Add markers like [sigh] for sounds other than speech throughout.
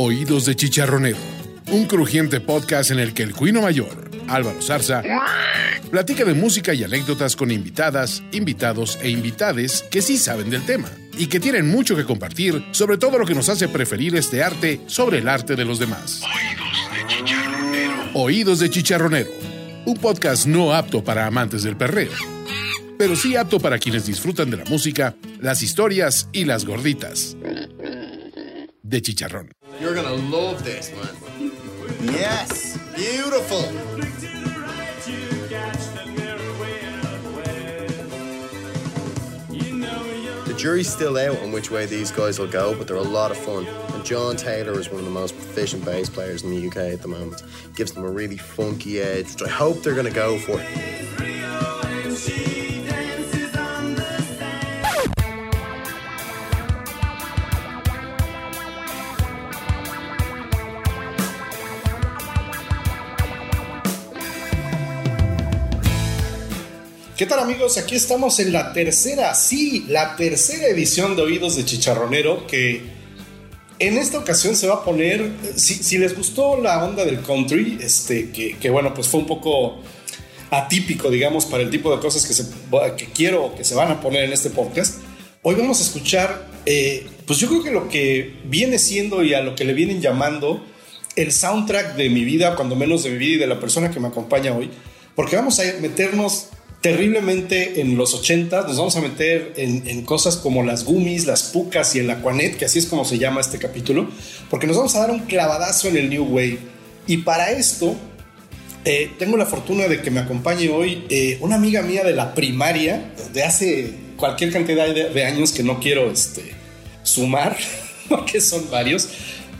Oídos de Chicharronero, un crujiente podcast en el que el cuino mayor, Álvaro Zarza, platica de música y anécdotas con invitadas, invitados e invitades que sí saben del tema y que tienen mucho que compartir sobre todo lo que nos hace preferir este arte sobre el arte de los demás. Oídos de Chicharronero. Oídos de Chicharronero, un podcast no apto para amantes del perreo, pero sí apto para quienes disfrutan de la música, las historias y las gorditas de chicharrón. You're gonna love this, man. Yes, beautiful. The jury's still out on which way these guys will go, but they're a lot of fun. And John Taylor is one of the most proficient bass players in the UK at the moment. Gives them a really funky edge, which I hope they're gonna go for. ¿Qué tal amigos? Aquí estamos en la tercera, sí, la tercera edición de Oídos de Chicharronero que en esta ocasión se va a poner, si, les gustó la onda del country, este, que, bueno, pues fue un poco atípico, digamos, para el tipo de cosas que, se, que quiero que se van a poner en este podcast, hoy vamos a escuchar, eh, pues yo creo que lo que viene siendo y a lo que le vienen llamando el soundtrack de mi vida, cuando menos de mi vida y de la persona que me acompaña hoy, porque vamos a meternos terriblemente en los 80 nos vamos a meter en, cosas como las gummies, las pucas y el aquanet, que así es como se llama este capítulo, porque nos vamos a dar un clavadazo en el New Wave. Y para esto, eh, tengo la fortuna de que me acompañe hoy eh, una amiga mía de la primaria, de hace cualquier cantidad de, años que no quiero este, sumar, [laughs] porque son varios,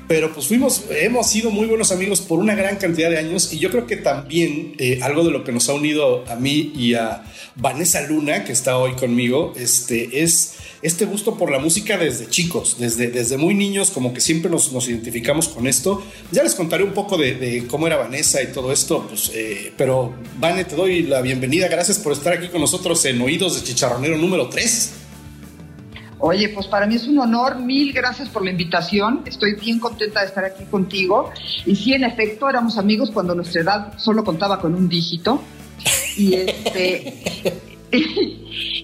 pero pues fuimos, hemos sido muy buenos amigos por una gran cantidad de años y yo creo que también eh, algo de lo que nos ha unido a mí y a Vanessa Luna, que está hoy conmigo, este, es este gusto por la música desde chicos, desde, desde muy niños, como que siempre nos, nos identificamos con esto. Ya les contaré un poco de, cómo era Vanessa y todo esto, pues, eh, pero Vane, te doy la bienvenida, gracias por estar aquí con nosotros en Oídos de Chicharronero número 3. Oye, pues para mí es un honor, mil gracias por la invitación, estoy bien contenta de estar aquí contigo. Y sí, en efecto, éramos amigos cuando nuestra edad solo contaba con un dígito. Y este... [laughs]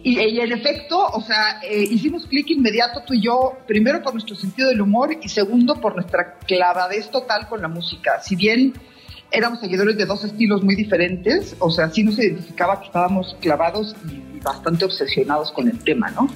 en efecto, o sea, eh, hicimos clic inmediato tú y yo, primero por nuestro sentido del humor y segundo por nuestra clavadez total con la música. Si bien éramos seguidores de dos estilos muy diferentes, o sea, sí nos identificaba que estábamos clavados y bastante obsesionados con el tema, ¿no?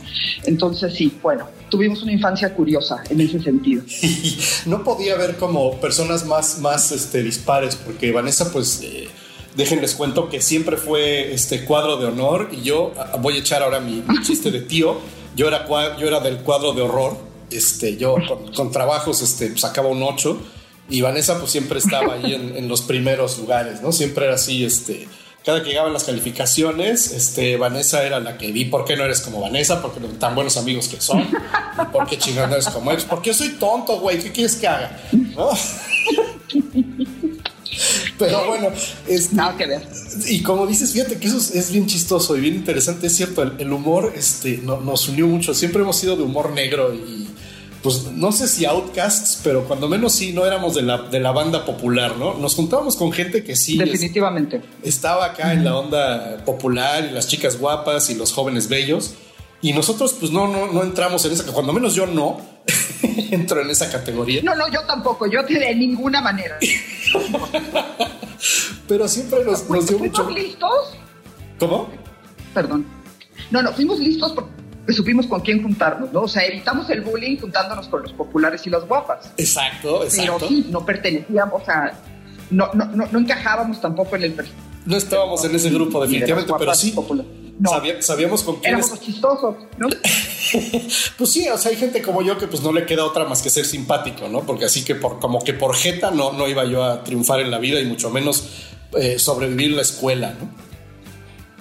Entonces sí, bueno, tuvimos una infancia curiosa en ese sentido. [laughs] no podía haber como personas más, más este, dispares, porque Vanessa, pues... Eh, déjenles cuento que siempre fue este cuadro de honor y yo ah, voy a echar ahora mi, chiste de tío. Yo era, yo era del cuadro de horror. Este, yo [laughs] con, trabajos este, sacaba un 8 y Vanessa pues siempre estaba ahí en, en, los primeros lugares, ¿no? Siempre era así, este, cada que llegaban las calificaciones, este, Vanessa era la que vi por qué no eres como Vanessa, porque tan buenos amigos que son, y por qué chingón no eres como ellos, porque yo soy tonto, güey, ¿qué quieres que haga? [laughs] Pero bueno, es nada que ver. Y como dices, fíjate que eso es, bien chistoso y bien interesante, es cierto, el, humor este, nos unió mucho, siempre hemos sido de humor negro y pues no sé si outcasts, pero cuando menos sí no éramos de la, de la banda popular, ¿no? Nos juntábamos con gente que sí. Definitivamente. estaba acá en la onda popular y las chicas guapas y los jóvenes bellos. Y nosotros, pues no, no, no entramos en esa, cuando menos yo no [laughs] entro en esa categoría. No, no, yo tampoco, yo de ninguna manera. pero siempre nos, nos dio mucho. listos? ¿Cómo? Perdón. No, no, fuimos listos porque supimos con quién juntarnos, ¿no? O sea, evitamos el bullying juntándonos con los populares y las guapas. Exacto, exacto. Pero sí, no pertenecíamos a... No, no, no, encajábamos tampoco en el No estábamos en ese grupo definitivamente, pero sí. No, sabíamos con quién. Éramos chistosos, ¿no? [laughs] pues sí, o sea, hay gente como yo que pues no le queda otra más que ser simpático, ¿no? Porque así que por, como que por jeta no, no iba yo a triunfar en la vida y mucho menos eh, sobrevivir la escuela, ¿no?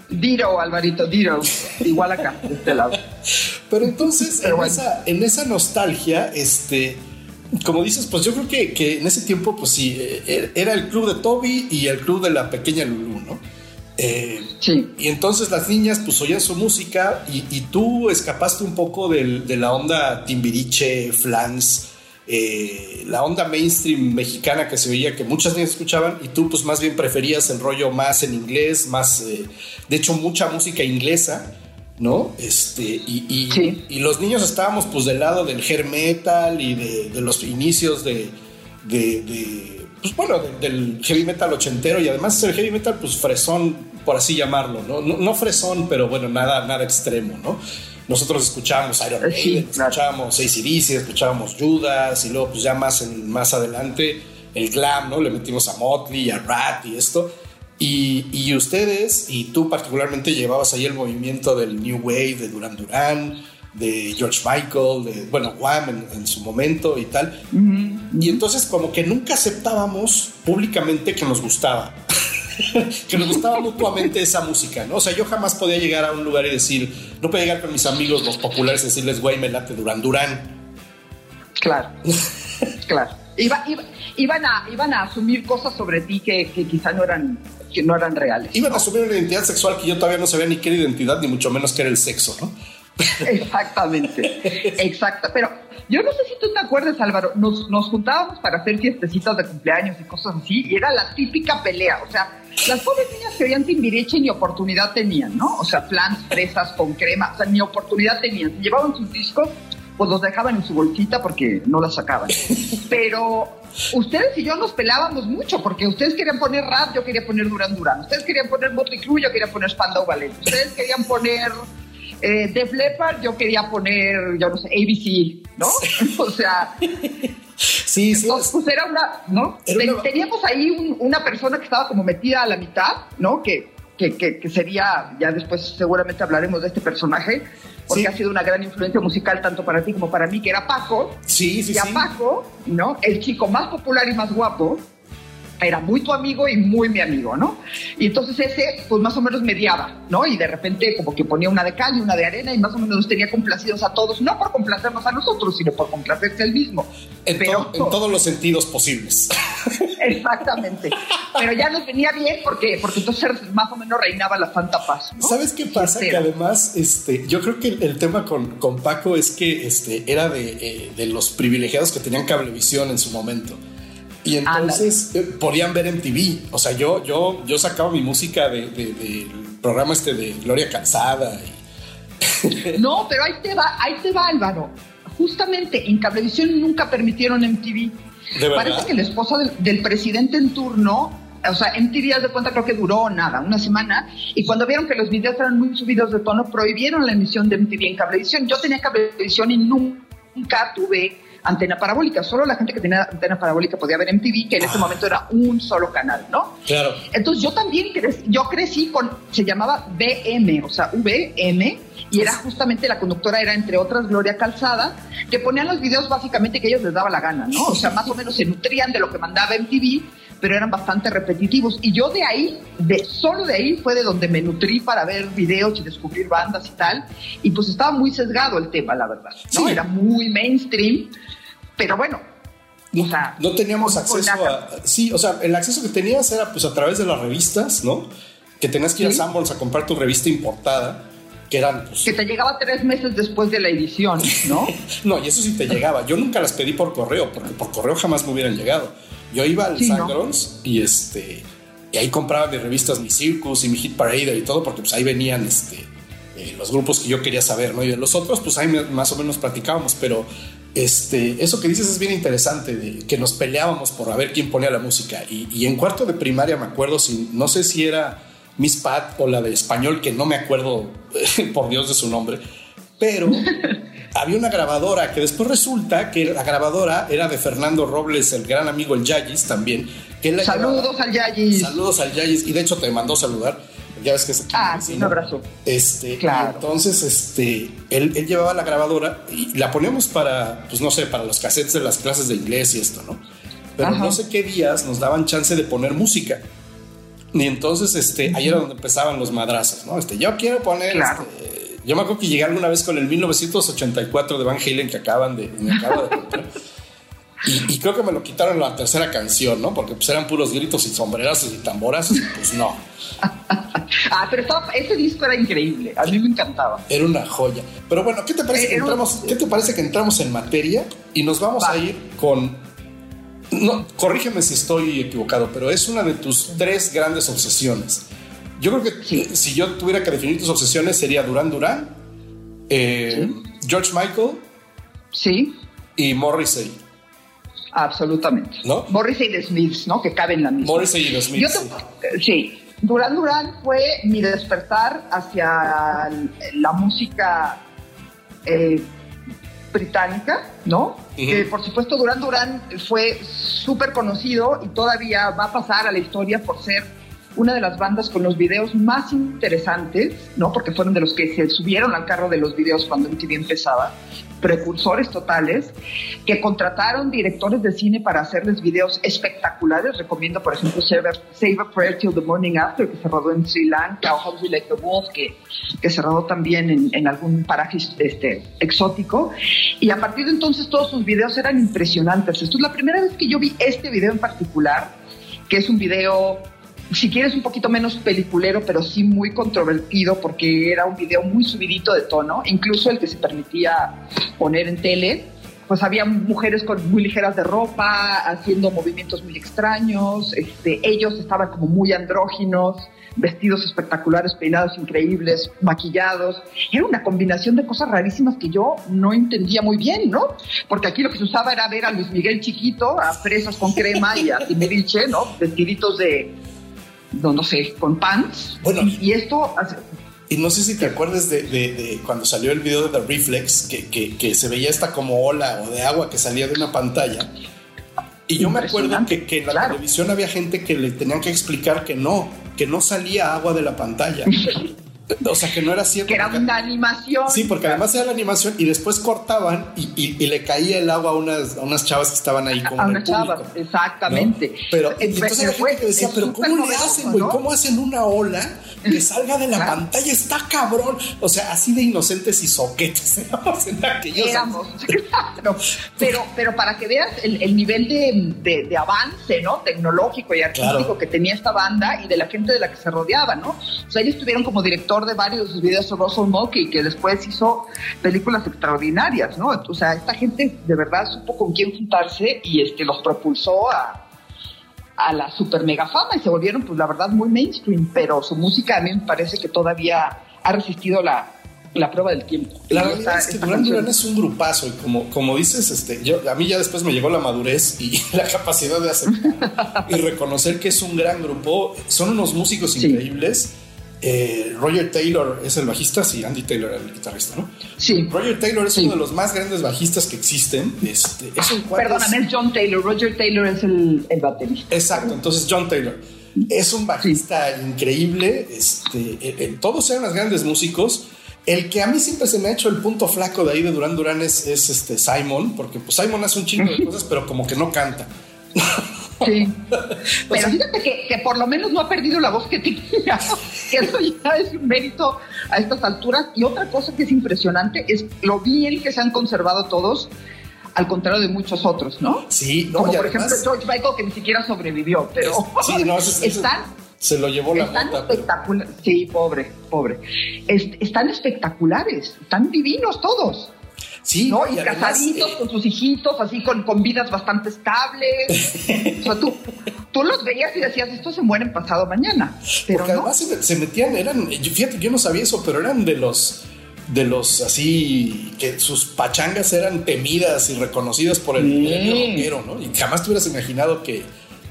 Diro, Alvarito, Diro. [laughs] Igual acá, de este lado. Pero entonces, en, esa, en, esa, nostalgia, este, como dices, pues yo creo que, que, en ese tiempo, pues sí, eh, era el club de Toby y el club de la pequeña Lulu, ¿no? Eh, sí. Y entonces las niñas pues oían su música y, y tú escapaste un poco de la onda timbiriche, flans, eh, la onda mainstream mexicana que se veía que muchas niñas escuchaban y tú pues más bien preferías el rollo más en inglés, más, eh, de hecho mucha música inglesa, ¿no? Este, y, y, los niños estábamos pues del lado del hair metal y de, los inicios de, de, pues bueno, del heavy metal ochentero y además el heavy metal pues fresón, por así llamarlo, ¿no? No, no fresón, pero bueno, nada, nada extremo, ¿no? nosotros escuchábamos Iron Maiden, sí, escuchábamos ACDC, escuchábamos Judas y luego pues ya más, en, más adelante el glam, ¿no? Le metimos a Motley, a Rat y esto. Y, y, ustedes, y tú particularmente llevabas ahí el movimiento del New Wave, de Duran Duran, de George Michael, de, bueno, Wham en, su momento y tal. Y entonces como que nunca aceptábamos públicamente que nos gustaba. [laughs] que nos gustaba mutuamente esa música, ¿no? O sea, yo jamás podía llegar a un lugar y decir, no podía llegar con mis amigos, los populares, y decirles, güey, me late Durán Durán. Claro, [laughs] claro. iban, a, iban a asumir cosas sobre ti que, que quizá no eran, que no eran reales. Iban a asumir una identidad sexual que yo todavía no sabía ni qué era identidad, ni mucho menos qué era el sexo, ¿no? [laughs] Exactamente, exacto. Pero yo no sé si tú te acuerdas, Álvaro, nos, nos juntábamos para hacer fiestecitas de cumpleaños y cosas así, y era la típica pelea. O sea, las pobres niñas que veían Timbiriche ni oportunidad tenían, ¿no? O sea, flans, fresas con crema, o sea, ni oportunidad tenían. Si llevaban sus discos, pues los dejaban en su bolsita porque no las sacaban. Pero ustedes y yo nos pelábamos mucho porque ustedes querían poner rap, yo quería poner Duran Duran. Ustedes querían poner Motley Crue, yo quería poner Spandau Ballet. Ustedes querían poner eh, Def Leppard, yo quería poner, yo no sé, ABC, ¿no? [laughs] o sea, Sí, sí. pues era una, ¿no? Teníamos ahí una persona que estaba como metida a la mitad, ¿no? Que, que, que, sería, ya después seguramente hablaremos de este personaje, porque ha sido una gran influencia musical tanto para ti como para mí, que era Paco. Sí, sí, y a Paco, ¿no? El chico más popular y más guapo, era muy tu amigo y muy mi amigo, ¿no? Y entonces ese, pues más o menos mediaba, ¿no? Y de repente como que ponía una de cal y una de arena y más o menos nos tenía complacidos a todos, no por complacernos a nosotros, sino por complacerse él mismo. En, Pero, en todos los sentidos posibles. [laughs] Exactamente. Pero ya nos venía bien porque, porque entonces más o menos reinaba la santa paz. ¿Sabes qué pasa? Que además, este, yo creo que el, tema con, con, Paco es que este, era de, eh, de los privilegiados que tenían cablevisión en su momento. Y entonces eh, podían ver en TV. O sea, yo, yo, yo sacaba mi música del de, programa este de Gloria Calzada. [laughs] no, pero ahí te va, ahí te va, Álvaro. Justamente en Cablevisión nunca permitieron MTV. ¿De Parece que la esposa del, presidente en turno o sea, MTV, de cuenta, creo que duró nada, una semana, y cuando vieron que los videos eran muy subidos de tono, prohibieron la emisión de MTV en cablevisión. Yo tenía cablevisión y nunca tuve antena parabólica. Solo la gente que tenía antena parabólica podía ver MTV, que en ese ah. momento era un solo canal, ¿no? Claro. Entonces yo también crecí, yo crecí con, se llamaba BM, o sea, VM, y era justamente la conductora, era entre otras Gloria Calzada, que ponían los videos básicamente que ellos les daba la gana, ¿no? O sea, más o menos se nutrían de lo que mandaba MTV, pero eran bastante repetitivos. Y yo de ahí, de solo de ahí fue de donde me nutrí para ver videos y descubrir bandas y tal. Y pues estaba muy sesgado el tema, la verdad. ¿no? Era muy mainstream. Pero bueno, no teníamos acceso a. Sí, o sea, el acceso que tenías era pues a través de las revistas, ¿no? Que tenías que ir a Sanborns a comprar tu revista importada, que eran. Pues, que te llegaba tres meses después de la edición, ¿no? [laughs] no, y eso sí te llegaba. Yo nunca las pedí por correo, porque por correo jamás me hubieran llegado. Yo iba al sí, y este. Y ahí compraba mis revistas, mi Circus y mi Hit Parade y todo, porque pues ahí venían este, eh, los grupos que yo quería saber, ¿no? Y de los otros, pues ahí más o menos platicábamos, pero este, eso que dices es bien interesante, de que nos peleábamos por a ver quién ponía la música. Y, en cuarto de primaria me acuerdo, si, no sé si era Miss Pat o la de español, que no me acuerdo [laughs] por Dios de su nombre, pero [laughs] había una grabadora que después resulta que la grabadora era de Fernando Robles, el gran amigo el Yayis también. Que saludos al Yayis. Saludos al Yayis, y de hecho te mandó saludar ya ves que es Ah, sí, un abrazo. Este, claro. entonces, este, él, llevaba la grabadora y la poníamos para, pues no sé, para los cassettes de las clases de inglés y esto, ¿no? Pero no sé qué días nos daban chance de poner música. Y entonces, este, ahí era donde empezaban los madrazos, ¿no? Este, yo quiero poner, este, yo me acuerdo que llegué alguna vez con el 1984 de Van Halen que acaban de, me acabo de comprar. Y, creo que me lo quitaron la tercera canción, ¿no? Porque pues eran puros gritos y sombrerazos y tamborazos, pues no. Ah, pero estaba, ese disco era increíble. A mí me encantaba. Era una joya. Pero bueno, ¿qué te parece, que, un- entramos, ¿qué te parece que entramos en materia y nos vamos Va. a ir con. No, corrígeme si estoy equivocado, pero es una de tus tres grandes obsesiones. Yo creo que Sí. si yo tuviera que definir tus obsesiones sería Duran Duran, eh, George Michael Sí, y Morrissey. absolutamente. ¿No? Morrissey de Smiths, ¿no? Que cabe en la misma. Morrissey y los Smiths. Yo te- sí, Duran Duran fue mi despertar hacia la música eh, británica, ¿no? Que por supuesto Duran Duran fue súper conocido y todavía va a pasar a la historia por ser una de las bandas con los videos más interesantes, ¿no? Porque fueron de los que se subieron al carro de los videos cuando MTV empezaba, precursores totales, que contrataron directores de cine para hacerles videos espectaculares. Recomiendo, por ejemplo, Save a, Prayer Till the Morning After, que se rodó en Sri Lanka, o We Like the Wolf, que, que se rodó también en, en algún paraje este, exótico. Y a partir de entonces todos sus videos eran impresionantes. Esto es la primera vez que yo vi este video en particular, que es un video si quieres un poquito menos peliculero, pero sí muy controvertido porque era un video muy subidito de tono, incluso el que se permitía poner en tele, pues había mujeres con muy ligeras de ropa, haciendo movimientos muy extraños, este, ellos estaban como muy andróginos, vestidos espectaculares, peinados increíbles, maquillados. Era una combinación de cosas rarísimas que yo no entendía muy bien, ¿no? Porque aquí lo que se usaba era ver a Luis Miguel chiquito, a fresas con crema y a Timbiriche, ¿no? Vestiditos de, no, no sé, con pants. Bueno. y, y esto hace- Y no sé si te acuerdas de, de- de cuando salió el video de The Reflex, que, que- que se veía esta como ola o de agua que salía de una pantalla. Y yo me acuerdo que en la claro. televisión había gente que le tenían que explicar que no, que no salía agua de la pantalla. [laughs] o sea, que no era cierto. que era porque- una animación. Sí, porque además era la animación y después cortaban y, y- y le caía el agua a unas, a unas chavas que estaban ahí como a en una el chava, público, exactamente. ¿no? Pero entonces fue- gente que decía, pero ¿cómo le hacen, güey? ¿no? ¿Cómo hacen una ola que salga de la Claro. pantalla? Está cabrón. O sea, así de inocentes y soquetes éramos [laughs] en aquellos éramos, claro. Pero, pero para que veas el, el nivel de, de- de avance, ¿no? Tecnológico y artístico Claro. que tenía esta banda y de la gente de la que se rodeaba, ¿no? O sea, ellos tuvieron como director de varios de sus videos Russell Mulcahy, que después hizo películas extraordinarias, ¿no? O sea, esta gente de verdad supo con quién juntarse y este los propulsó a, a la super mega fama y se volvieron, pues la verdad, muy mainstream, pero su música a mí me parece que todavía ha resistido la, la prueba del tiempo. La esta- es que Duran Duran es un grupazo y como, como dices, este, yo, a mí ya después me llegó la madurez y [laughs] la capacidad de aceptar y reconocer que es un gran grupo. Son unos músicos Sí. Eh, Roger Taylor es el bajista, sí, Andy Taylor el guitarrista, ¿no? Sí. Roger Taylor es Sí. uno de los más grandes bajistas que existen. Este, es un Perdóname, es John Taylor. Roger Taylor es el, el baterista. Exacto, entonces John Taylor es un bajista increíble. Este, eh, eh, todos eran los grandes músicos. El que a mí siempre se me ha hecho el punto flaco de ahí de Duran Duran es, es, este Simon, porque pues Simon hace un chingo de [laughs] cosas, pero como que no canta. [laughs] Sí. [laughs] Pero fíjate que, que por lo menos no ha perdido la voz que tenía. [laughs] Que eso ya es un mérito a estas alturas. Y otra cosa que es impresionante es lo bien que se han conservado todos, al contrario de muchos otros, ¿no? Sí, no, Como por además- ejemplo George Michael, que ni siquiera sobrevivió. Pero Sí, no, están se lo llevó la están espectaculares. Sí, pobre, pobre. Es- están espectaculares, están divinos todos. Sí, ¿no? Y, además, casaditos eh, con sus hijitos, así con, con vidas bastante estables. [laughs] o sea, tú, tú los veías y decías, estos se mueren pasado mañana. Pero porque no. además se, se metían, eran, fíjate, yo no sabía eso, pero eran de los de los así que sus pachangas eran temidas y reconocidas por el rockero, ¿no? Y jamás te hubieras imaginado que,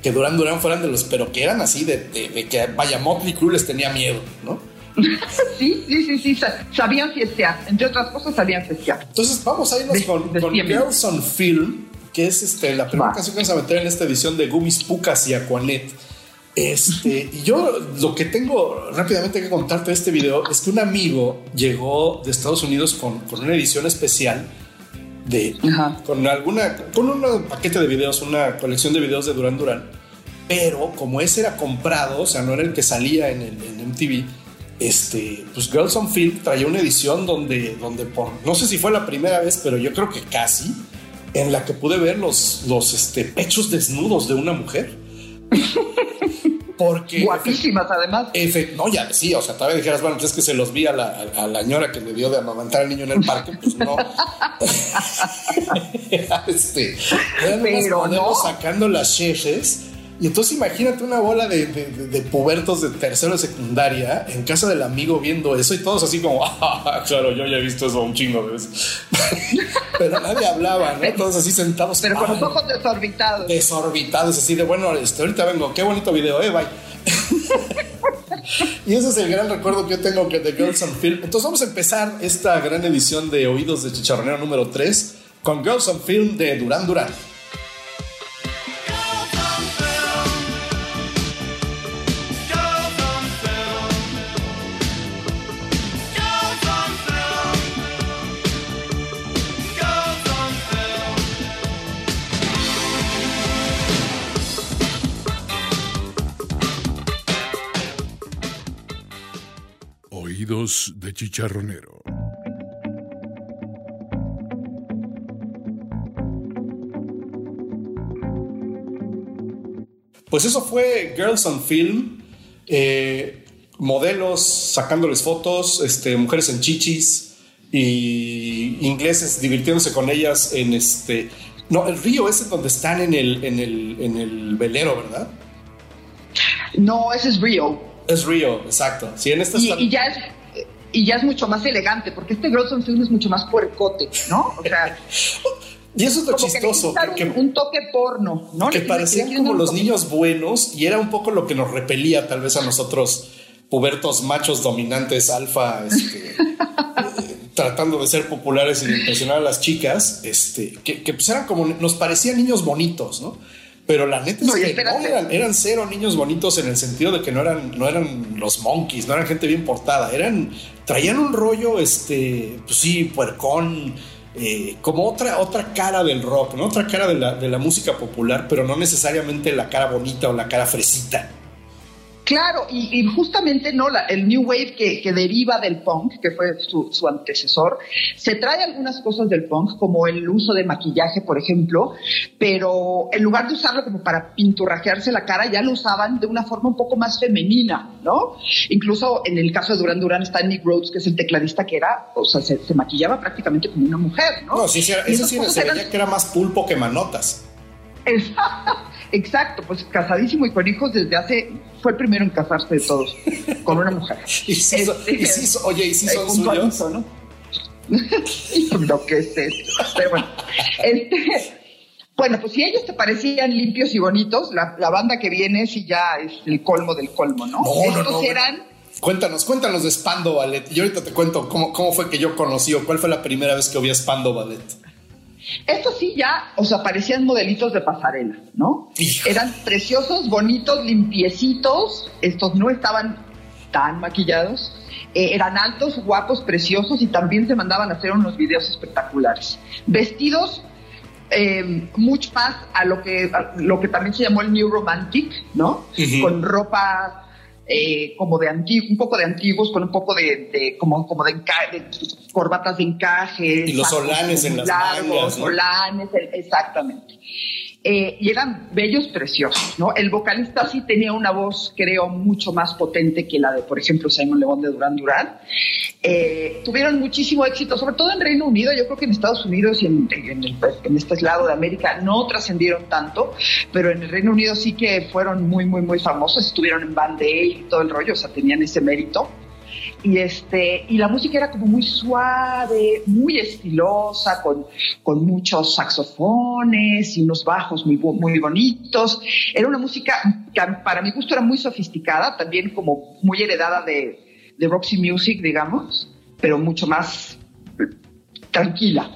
que Duran Duran fueran de los, pero que eran así de, de- de que vaya Motley Crue les tenía miedo, ¿no? [laughs] Sí, sí, sí, sí, sa- sabían fiestear. Entre otras cosas, sabían fiestear. Entonces vamos a irnos De- con, de con. Girls on Film, que es este, la primera canción que vamos a meter en esta edición de Gummies Pucas y Aquanet. Este, y yo lo que tengo rápidamente que contarte de este video es que un amigo llegó de Estados Unidos con, con una edición especial de Ajá. con alguna con un paquete de videos, una colección de videos de Duran Duran, pero como ese era comprado, o sea, no era el que salía en, el, en MTV, este, pues Girls on Film traía una edición donde, donde por, no sé si fue la primera vez, pero yo creo que casi, en la que pude ver los, los este, pechos desnudos de una mujer. [laughs] Porque Guapísimas, además. no, ya sí, o sea, todavía dijeras, bueno, pues es que se los vi a la, a, la señora que le dio de amamantar al niño en el parque, pues no. [laughs] [laughs] este, Pero no. sacando las cheches y entonces imagínate una bola de, de, pubertos de tercero de secundaria en casa del amigo viendo eso y todos así como, [laughs] ah, claro, yo ya he visto eso un chingo de veces. [laughs] Pero nadie hablaba, ¿no? Todos así sentados. Pero con los ojos desorbitados. Desorbitados, así de, bueno, este, ahorita vengo, qué bonito video, eh, bye. [laughs] y ese es el gran recuerdo que yo tengo de Girls on Film. Entonces vamos a empezar esta gran edición de Oídos de Chicharronero número 3 con Girls on Film de Durán Durán. Chicharronero. Pues eso fue Girls on Film, eh, modelos sacándoles fotos, este, mujeres en chichis y ingleses divirtiéndose con ellas en este... No, el río es donde están en el, en el, en el velero, ¿verdad? No, ese es Río. Es Río, exacto. Sí, en esta y, ya es, y ya es mucho más elegante, porque este Grosson Film es mucho más puercote, ¿no? O sea. [laughs] y eso es lo chistoso. Que, un, toque porno, ¿no? Que parecían como los niños buenos y era un poco lo que nos repelía tal vez a nosotros, pubertos machos dominantes, alfa, este, [laughs] eh, tratando de ser populares y impresionar a las chicas, este, que, que pues eran como, nos parecían niños bonitos, ¿no? Pero la neta es que no, eran, cero niños bonitos en el sentido de que no eran, no eran los monkeys, no eran gente bien portada, eran, traían un rollo, este, pues sí, puercón, eh, como otra, otra cara del rock, ¿no? Otra cara de la, de la música popular, pero no necesariamente la cara bonita o la cara fresita. Claro, y, justamente no la, el New Wave que, deriva del punk, que fue su, antecesor, se trae algunas cosas del punk, como el uso de maquillaje, por ejemplo, pero en lugar de usarlo como para pinturrajearse la cara, ya lo usaban de una forma un poco más femenina, ¿no? Incluso en el caso de Duran Duran está Nick Rhodes, que es el tecladista que era, o sea, se, maquillaba prácticamente como una mujer, ¿no? No, sí, sí, eso sí se veía que era más pulpo que manotas. Exacto, pues casadísimo y con hijos desde hace, fue el primero en casarse de todos, con una mujer. [laughs] y si este, oye, ¿y si son suyos? ¿no? [laughs] Lo que es esto. Pero bueno, este, bueno, pues si ellos te parecían limpios y bonitos, la, banda que viene sí ya es el colmo del colmo, ¿no? no Estos eran... Cuéntanos, cuéntanos de Spando Ballet. Y ahorita te cuento cómo, cómo fue que yo conocí o cuál fue la primera vez que oí a Spando Ballet. Estos sí ya, o sea, parecían modelitos de pasarela, ¿no? Eran preciosos, bonitos, limpiecitos. Estos no estaban tan maquillados. Eh, eran altos, guapos, preciosos y también se mandaban a hacer unos videos espectaculares. Vestidos eh, mucho más a lo que, lo que también se llamó el New Romantic, ¿no? Con ropa eh, como de antiguos, un poco de antiguos, con un poco de, como, como de, corbatas de encaje. Y los solanes en las largos, solanes, exactamente. Eh, y eran bellos preciosos, ¿no? El vocalista sí tenía una voz, creo, mucho más potente que la de, por ejemplo, Simon León de Durán Durán. Eh, tuvieron muchísimo éxito, sobre todo en Reino Unido. Yo creo que en Estados Unidos y en, en este lado de América no trascendieron tanto, pero en el Reino Unido sí que fueron muy, muy, muy famosos. Estuvieron en Band Aid y todo el rollo, o sea, tenían ese mérito y este y la música era como muy suave, muy estilosa, con, con muchos saxofones y unos bajos muy, muy bonitos. Era una música que para mi gusto era muy sofisticada, también como muy heredada de, de Roxy Music, digamos, pero mucho más tranquila.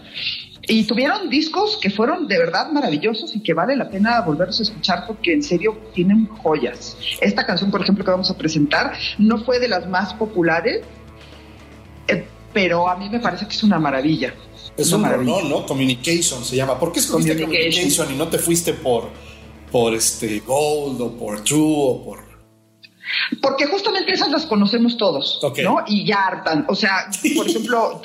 Y tuvieron discos que fueron de verdad maravillosos y que vale la pena volverlos a escuchar porque en serio tienen joyas. Esta canción, por ejemplo, que vamos a presentar, no fue de las más populares, eh, pero a mí me parece que es una maravilla. Es un rolón, ¿no? Communication se llama. ¿Por qué escogiste Communication. y no te fuiste por, por este Gold o por True o por Porque justamente esas las conocemos todos, ¿no? Y ya hartan. O sea, por ejemplo,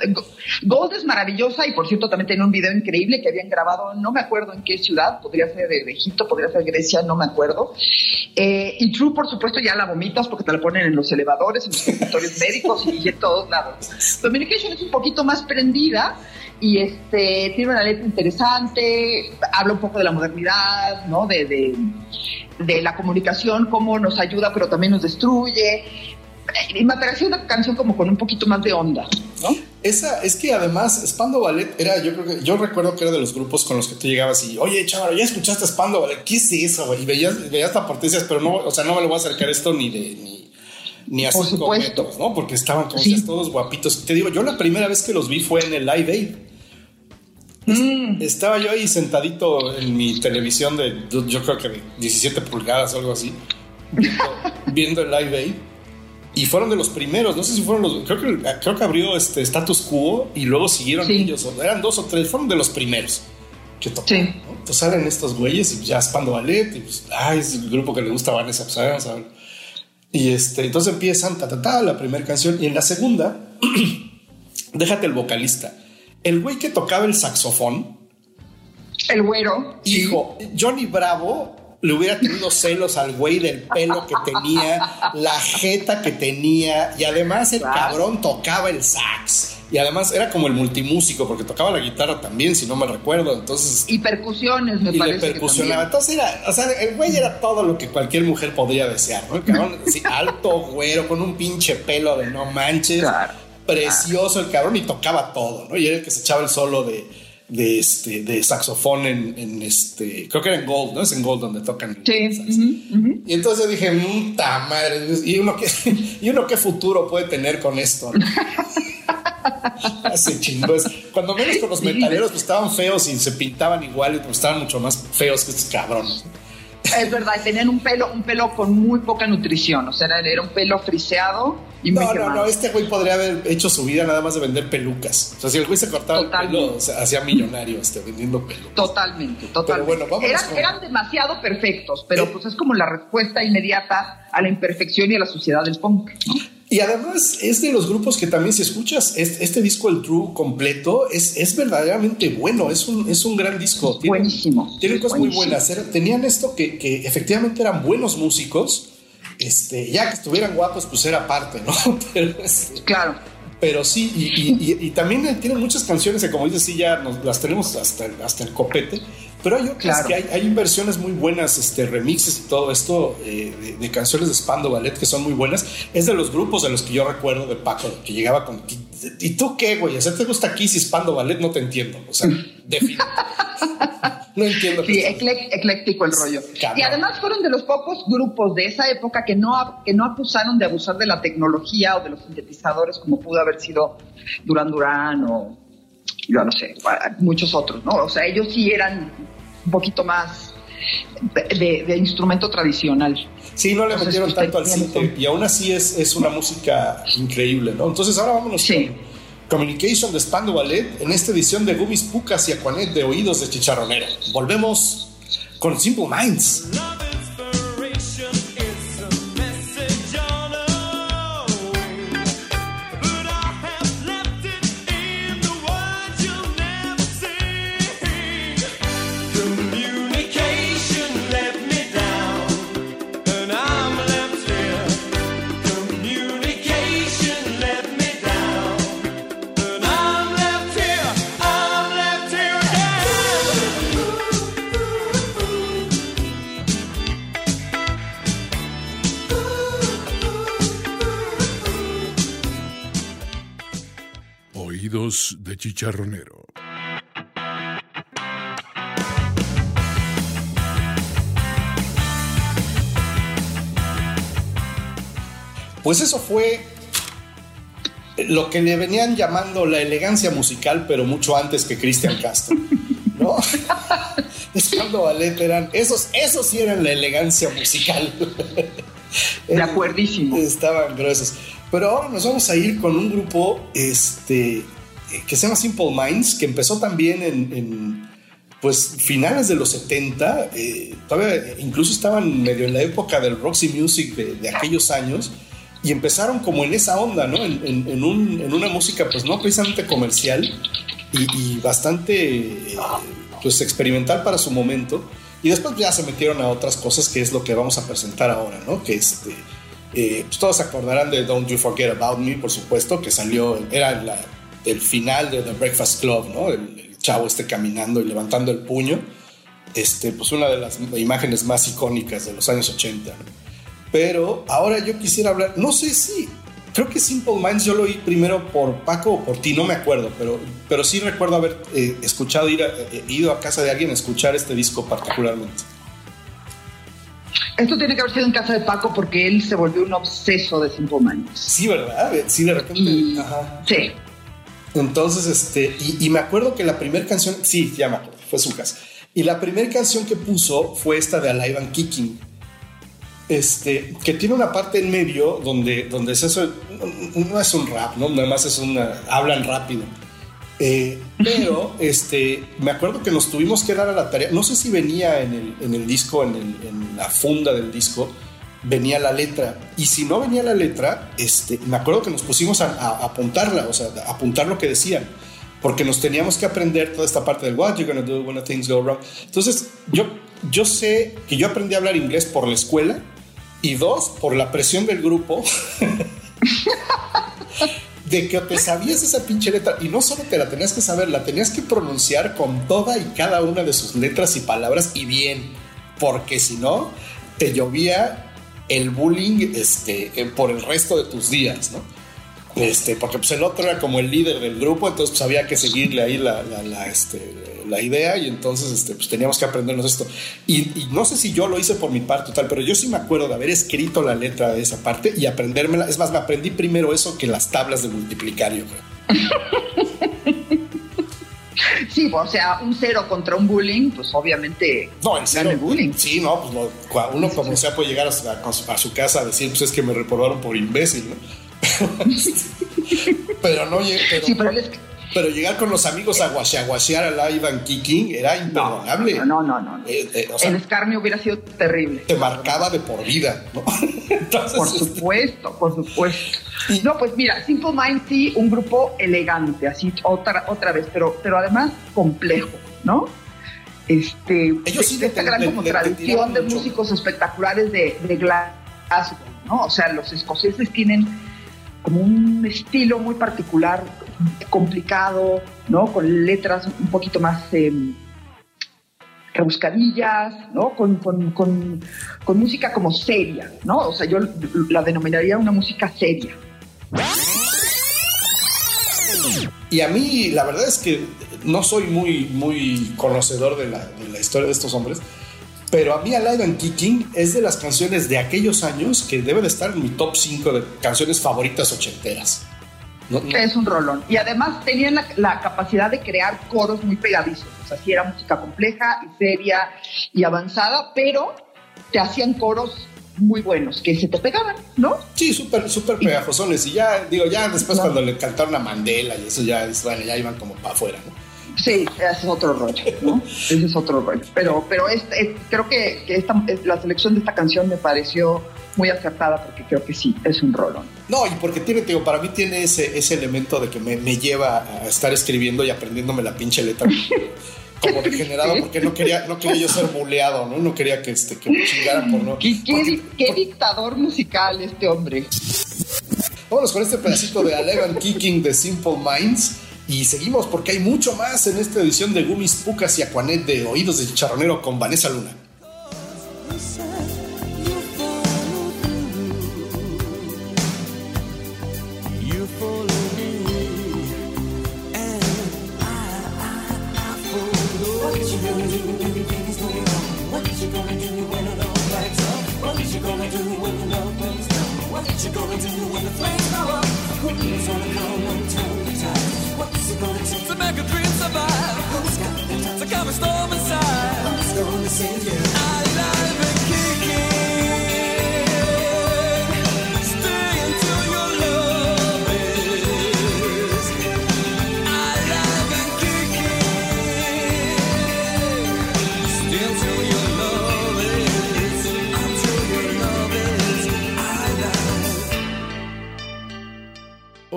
Gold es maravillosa y por cierto también tiene un video increíble que habían grabado, no me acuerdo en qué ciudad, podría ser de Egipto, podría ser Grecia, no me acuerdo. Eh, y True, por supuesto, ya la vomitas porque te la ponen en los elevadores, en los escritorios médicos y en todos lados. Communication es un poquito más prendida y este tiene una letra interesante, habla un poco de la modernidad, ¿no? De, de, la comunicación, cómo nos ayuda pero también nos destruye. Y me pareció una canción como con un poquito más de onda, ¿no? Esa, es que además Spando Ballet era, yo creo que, yo recuerdo que era de los grupos con los que tú llegabas y, oye, chaval, ¿ya escuchaste Spando Ballet? ¿Qué es eso, güey? Y veías, veías esta parte pero no, o sea, no me lo voy a acercar esto ni de, ni, ni a Por cinco metros, ¿no? Porque estaban como todos guapitos. Te digo, yo la primera vez que los vi fue en el Live Aid. Mm. Estaba yo ahí sentadito en mi televisión de, yo creo que 17 pulgadas o algo así, [laughs] viendo, el Live Aid. Y fueron de los primeros, no sé si fueron los, creo que, creo que abrió este Status Quo y luego siguieron ellos, eran dos o tres, fueron de los primeros que tocaron. Entonces salen estos güeyes y ya Spando Ballet y pues, ay, es el grupo que le gusta a Vanessa, pues. Y este, entonces empiezan ta, ta, ta, la primera canción y en la segunda, [clears throat] déjate el vocalista el güey que tocaba el saxofón. El güero. Hijo, Johnny Bravo le hubiera tenido celos al güey del pelo que tenía, la jeta que tenía, y además el cabrón tocaba el sax. Y además era como el multimúsico, porque tocaba la guitarra también, si no me recuerdo. Entonces. Y percusiones, me y parece. Le percusionaba. Entonces era, o sea, el güey era todo lo que cualquier mujer podría desear, ¿no? El cabrón, [laughs] alto, güero, con un pinche pelo de no manches. Claro precioso el cabrón y tocaba todo, ¿no? Y era el que se echaba el solo de, de, este, de saxofón en, este, creo que era en Gold, ¿no? Es en Gold donde tocan. Sí. Y entonces dije, puta madre, ¿y uno, qué, [laughs] ¿y uno qué futuro puede tener con esto? Hace [laughs] chingos. Cuando menos con los metaleros, pues estaban feos y se pintaban igual, pues estaban mucho más feos que estos cabrones. Es verdad, tenían un pelo, un pelo con muy poca nutrición, o sea, era, un pelo friseado y muy No, no, no, este güey podría haber hecho su vida nada más de vender pelucas. O sea, si el güey se cortaba el pelo, o sea, hacía millonario este, vendiendo pelo. Totalmente, totalmente. Pero bueno, vamos eran, eran demasiado perfectos, pero eh. pues es como la respuesta inmediata a la imperfección y a la sociedad del punk, ¿no? Y además es de los grupos que también si escuchas este, disco, el True completo, es, es verdaderamente bueno, es un, es un gran disco. buenísimo. Tienen cosas muy buenas. tenían esto que, que, efectivamente eran buenos músicos, este, ya que estuvieran guapos, pues era parte, ¿no? [laughs] Pero, este, claro. Pero sí, y, y, también tienen muchas canciones que como dices, sí, ya nos, las tenemos hasta, hasta el copete pero hay otras que hay, hay, inversiones muy buenas, este, remixes y todo esto eh, de, canciones de Spando Ballet que son muy buenas. Es de los grupos de los que yo recuerdo de Paco, que llegaba con. ¿Y tú qué, güey? O sea, ¿te gusta Kiss y Spando Ballet? No te entiendo. O sea, [laughs] no entiendo. Sí, ecléctico el rollo. Y además fueron de los pocos grupos de esa época que no, que no acusaron de abusar de la tecnología o de los sintetizadores como pudo haber sido Duran Duran o yo no sé, muchos otros, ¿no? O sea, ellos sí eran un poquito más de, instrumento tradicional. Sí, no le metieron tanto al cine y aún así es, es una música increíble, ¿no? Entonces ahora vámonos con Communication de Spando Ballet en esta edición de Gubis Pucas y Aquanet de Oídos de Chicharronera. Volvemos con Simple Minds. Chicharronero. Pues eso fue lo que le venían llamando la elegancia musical, pero mucho antes que Cristian Castro. ¿No? [laughs] es cuando Ballet eran. Esos, esos sí eran la elegancia musical. [laughs] De acuerdísimo. Estaban gruesos. Pero ahora nos vamos a ir con un grupo este, que se llama Simple Minds, que empezó también en, pues finales de los 70, eh, todavía incluso estaban medio en la época del Roxy Music de, aquellos años y empezaron como en esa onda, ¿no? En, una música pues no precisamente comercial y, bastante eh, pues experimental para su momento y después ya se metieron a otras cosas que es lo que vamos a presentar ahora, ¿no? Que este, eh, pues todos acordarán de Don't You Forget About Me, por supuesto, que salió, era el final de The Breakfast Club, ¿no? El, chavo este caminando y levantando el puño. Este, pues una de las imágenes más icónicas de los años 80. Pero ahora yo quisiera hablar, no sé si, creo que Simple Minds yo lo oí primero por Paco o por ti, no me acuerdo, pero, pero sí recuerdo haber eh, escuchado, ir eh, ido a casa de alguien a escuchar este disco particularmente. Esto tiene que haber sido en casa de Paco porque él se volvió un obseso de Simple Minds. Sí, ¿verdad? Sí, de repente. Ajá. Sí. Entonces, este, y, me acuerdo que la primera canción, sí, ya me acuerdo, fue su casa. Y la primera canción que puso fue esta de Alive and Kicking. Este, que tiene una parte en medio donde, donde es eso, no, es un rap, ¿no? Nada más es una, hablan rápido. Eh, pero [laughs] este, me acuerdo que nos tuvimos que dar a la tarea, no sé si venía en el, en el disco, en, en la funda del disco, venía la letra. Y si no venía la letra, este, me acuerdo que nos pusimos a, apuntarla, o sea, a apuntar lo que decían, porque nos teníamos que aprender toda esta parte del what you're gonna do when things go wrong. Entonces, yo, yo sé que yo aprendí a hablar inglés por la escuela y dos, por la presión del grupo. [laughs] de que te sabías esa pinche letra y no solo te la tenías que saber, la tenías que pronunciar con toda y cada una de sus letras y palabras y bien, porque si no, te llovía el bullying este, por el resto de tus días, ¿no? Este, porque pues el otro era como el líder del grupo, entonces pues había que seguirle ahí la, la, este, la idea y entonces este, pues teníamos que aprendernos esto. Y, no sé si yo lo hice por mi parte tal, pero yo sí me acuerdo de haber escrito la letra de esa parte y aprendérmela. Es más, me aprendí primero eso que las tablas de multiplicario. [laughs] Sí, o sea, un cero contra un bullying, pues obviamente. No, en cero. bullying. Sí, no, pues uno como sea puede llegar a, su casa a decir, pues es que me reprobaron por imbécil, ¿no? [laughs] [laughs] pero no, pero, sí, pero pero llegar con los amigos a guachear a la Ivan Kicking era imperdonable. No, no, no. Eh, eh, el escarnio hubiera sido terrible. Te marcaba de por vida, ¿no? [laughs] por este, supuesto, por supuesto. no, pues mira, Simple Mind sí, un grupo elegante, así otra, otra vez, pero, pero además complejo, ¿no? Este, Ellos sí esta gran como tradición de músicos espectaculares de, de Glasgow, ¿no? O sea, los escoceses tienen como un estilo muy particular complicado, ¿no? Con letras un poquito más eh, rebuscadillas, ¿no? Con, música como seria, ¿no? O sea, yo la denominaría una música seria. Y a mí, la verdad es que no soy muy, muy conocedor de la, historia de estos hombres, pero a mí Alive and Kicking es de las canciones de aquellos años que debe de estar en mi top 5 de canciones favoritas ochenteras. Es un rolón. Y además tenían la, capacidad de crear coros muy pegadizos. O sea, sí era música compleja y seria y avanzada, pero te hacían coros muy buenos que se te pegaban, ¿no? Sí, súper, súper pegajosones. Y ya, digo, ya después cuando le cantaron a Mandela y eso ya, bueno, ya iban como para afuera, ¿no? Sí, ese es otro rollo, ¿no? [laughs] ese es otro rollo. Pero, pero este, creo que, que esta, la selección de esta canción me pareció muy acertada porque creo que sí, es un rolón. No, y porque tiene, digo, para mí tiene ese, ese elemento de que me, me lleva a estar escribiendo y aprendiéndome la pinche letra. [laughs] como degenerado porque no quería, no quería yo ser buleado, ¿no? No quería que, este, que me chingaran por no. ¿Qué, qué, dictador musical este hombre? Vámonos con este pedacito de Alevan Kicking de Simple Minds. Y seguimos porque hay mucho más en esta edición de Gummies, Pucas y Aquanet de Oídos de Chicharronero con Vanessa Luna.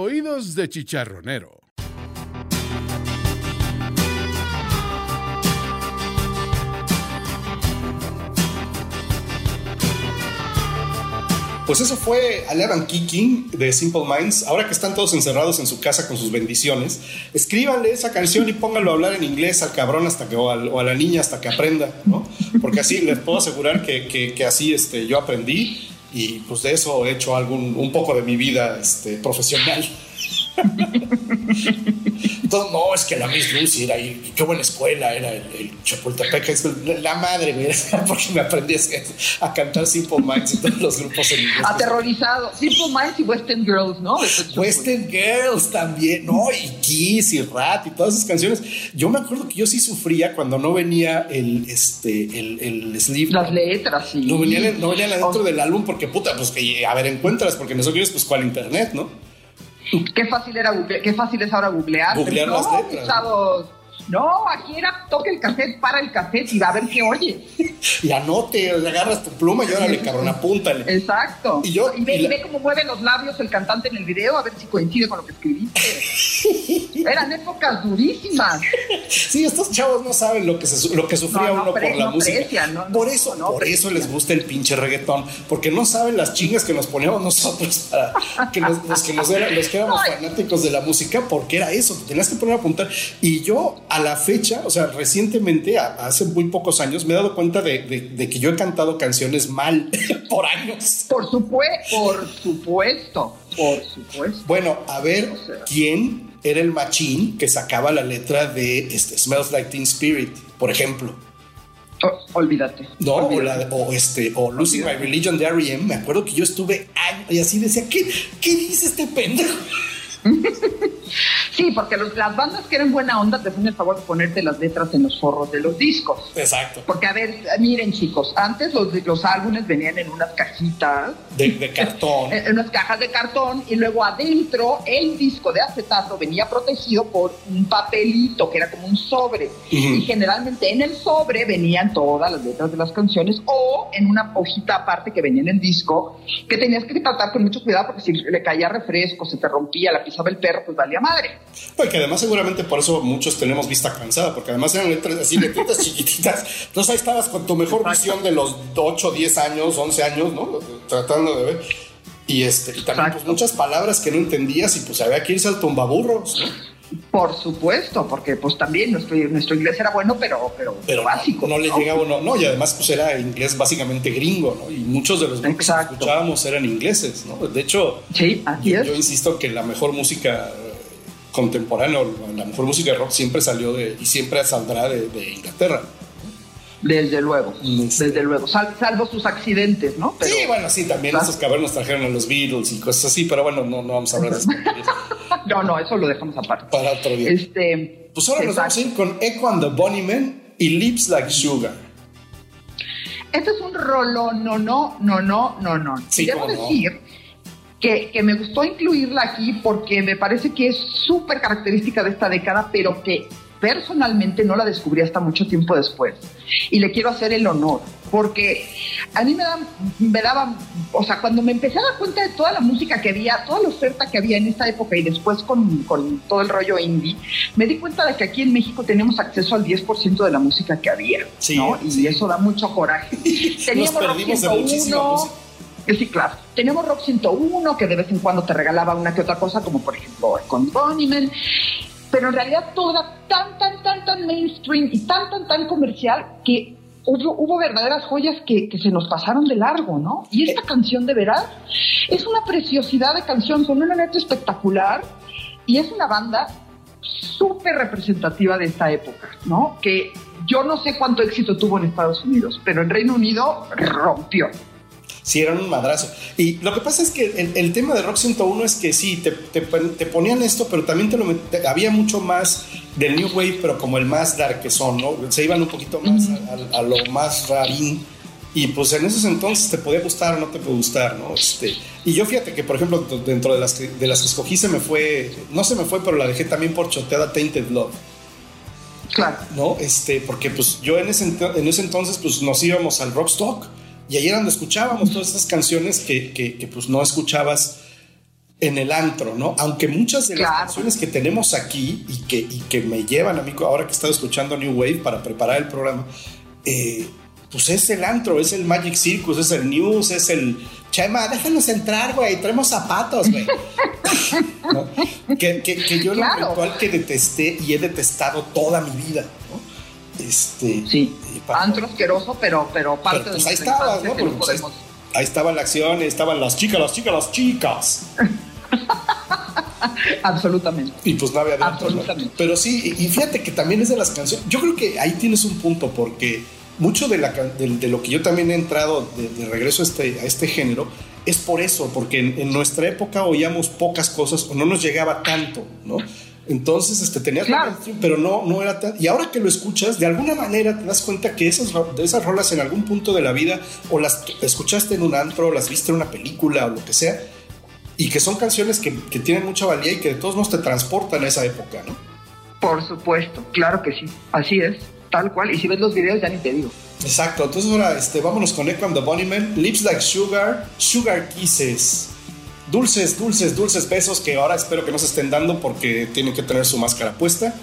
Oídos de chicharronero. Pues eso fue Alevan Kicking de Simple Minds. Ahora que están todos encerrados en su casa con sus bendiciones, escríbanle esa canción y pónganlo a hablar en inglés al cabrón hasta que, o, a la niña hasta que aprenda, ¿no? Porque así les puedo asegurar que, que, así este, yo aprendí y pues de eso he hecho algún, un poco de mi vida este, profesional. No, es que la Miss Lucy era ahí, qué buena escuela era el, Chapultepec, es la madre, mira, [laughs] porque me aprendí a, cantar Simple Minds y todos los grupos en inglés. Aterrorizado, Simple Minds y Western Girls, ¿no? Western Girls también, ¿no? Y Kiss y Rat y todas esas canciones. Yo me acuerdo que yo sí sufría cuando no venía el, este, el, el sleeve. Las letras, sí. No venían, no venían adentro del álbum porque, puta, pues que, a ver, encuentras, porque nosotros, pues, ¿cuál internet, no? Qué fácil era qué fácil es ahora googlear. Googlear las letras. No, aquí era toque el cassette, para el cassette y va a ver qué oye. [laughs] y anote, agarras tu pluma y órale, cabrón, apúntale. Exacto. Y, yo, y, ve, cómo mueve los labios el cantante en el video, a ver si coincide con lo que escribiste. [laughs] Eran épocas durísimas. Sí, estos chavos no saben lo que, lo que sufría uno por la música. por eso, por eso les gusta el pinche reggaetón, porque no saben las chingas que nos poníamos nosotros para que los que nos los que éramos [laughs] fanáticos de la música, porque era eso, tenías que poner a apuntar. Y yo, a la fecha, o sea, recientemente, hace muy pocos años, me he dado cuenta de, que yo he cantado canciones mal [laughs] por años. Por supuesto, por supuesto, por supuesto. Bueno, a ver quién era el machín que sacaba la letra de este, Smells Like Teen Spirit, por ejemplo. Oh, olvídate. No, O, este, o Losing My Religion de R.E.M. Me acuerdo que yo estuve años y así decía, ¿qué, qué dice este pendejo? [laughs] Sí, porque las bandas que eran buena onda te hacen el favor de ponerte las letras en los forros de los discos. Exacto. Porque, a ver, miren chicos, antes los, los álbumes venían en unas cajitas. De, cartón. [laughs] En, unas cajas de cartón y luego adentro el disco de acetato venía protegido por un papelito que era como un sobre. Y generalmente en el sobre venían todas las letras de las canciones o en una hojita aparte que venía en el disco que tenías que tratar con mucho cuidado porque si le caía refresco, se te rompía, la pisaba el perro, pues valía madre. Pues que además seguramente por eso muchos tenemos vista cansada, porque además eran letras así, letritas [laughs] chiquititas. Entonces ahí estabas con tu mejor visión de los 8, 10 años, 11 años, ¿no? Tratando de ver. Y, este, y también pues, muchas palabras que no entendías y pues había que irse al tumbaburros, Por supuesto, porque pues también nuestro, nuestro inglés era bueno, pero, pero, pero básico. No, le llegaba uno, no, y además pues era inglés básicamente gringo, ¿no? Y muchos de los que escuchábamos eran ingleses, ¿no? De hecho, sí, yo insisto que la mejor música contemporáneo, la mejor música de rock siempre salió de y siempre saldrá de, Inglaterra. Desde luego, desde luego, salvo sus accidentes, ¿no? sí, bueno, sí, también esos cabrones trajeron a los Beatles y cosas así, pero bueno, no, no vamos a hablar de eso. [laughs] no, no, eso lo dejamos aparte. Para otro día. Este, pues ahora nos vamos a ir con Echo and the Bunnymen y Lips Like Sugar. Este es un rolo, no, no, no, no, no, no. Sí, Debo decir que, me gustó incluirla aquí porque me parece que es súper característica de esta década, pero que personalmente no la descubrí hasta mucho tiempo después. Y le quiero hacer el honor, porque a mí me, da, me daba, o sea, cuando me empecé a dar cuenta de toda la música que había, toda la oferta que había en esta época y después con, con todo el rollo indie, me di cuenta de que aquí en México tenemos acceso al 10% de la música que había, ¿no? Y eso da mucho coraje. [laughs] Teníamos Nos perdimos de Sí, claro. Teníamos Rock 101, que de vez en cuando te regalaba una que otra cosa, como por ejemplo con Bunnyman. Pero en realidad todo era tan, tan, tan, tan mainstream y tan, tan, tan comercial que hubo, hubo verdaderas joyas que, que, se nos pasaron de largo, ¿no? Y esta canción de veras es una preciosidad de canción con una letra espectacular y es una banda súper representativa de esta época, ¿no? Que yo no sé cuánto éxito tuvo en Estados Unidos, pero en Reino Unido rompió sí eran un madrazo. Y lo que pasa es que el, tema de Rock 101 es que sí, te, te, ponían esto, pero también te lo había mucho más del New Wave, pero como el más dark que son, ¿no? Se iban un poquito más a, lo más rarín. Y pues en esos entonces te podía gustar o no te puede gustar, ¿no? Este, y yo fíjate que, por ejemplo, dentro de las, que, de las que escogí se me fue, no se me fue, pero la dejé también por choteada Tainted Love. Claro. ¿No? Este, porque pues yo en ese, en ese entonces pues nos íbamos al Rockstock y ahí era donde escuchábamos todas esas canciones que, que, pues no escuchabas en el antro, ¿no? Aunque muchas de las canciones que tenemos aquí y que, y que me llevan a mí, ahora que he estado escuchando New Wave para preparar el programa, eh, pues es el antro, es el Magic Circus, es el News, es el Chema, déjanos entrar, güey, traemos zapatos, güey. [laughs] que, que, yo lo virtual que detesté y he detestado toda mi vida, ¿no? Este, sí, antro asqueroso, pero, pero parte pues ahí estaba, ¿no? Pues ahí, estaba la acción, estaban las chicas, las chicas, las chicas. [laughs] Absolutamente. Y pues no había Absolutamente. Pero sí, y fíjate que también es de las canciones. Yo creo que ahí tienes un punto, porque mucho de, la, de, lo que yo también he entrado de, regreso a este, a este género es por eso, porque en, nuestra época oíamos pocas cosas o no nos llegaba tanto, ¿no? Entonces, este, tenías claro. pero no, no era tan... Y ahora que lo escuchas, de alguna manera te das cuenta que esas, de esas rolas en algún punto de la vida o las escuchaste en un antro, las viste en una película o lo que sea, y que son canciones que, que tienen mucha valía y que de todos modos te transportan a esa época, ¿no? Por supuesto, claro que sí, así es tal cual. Y si ves los videos, ya ni te digo. Exacto. Entonces ahora este, vámonos con and the Bunnymen. Lips like sugar, sugar kisses. Dulces, dulces, dulces besos que ahora espero que no se estén dando porque tienen que tener su máscara puesta.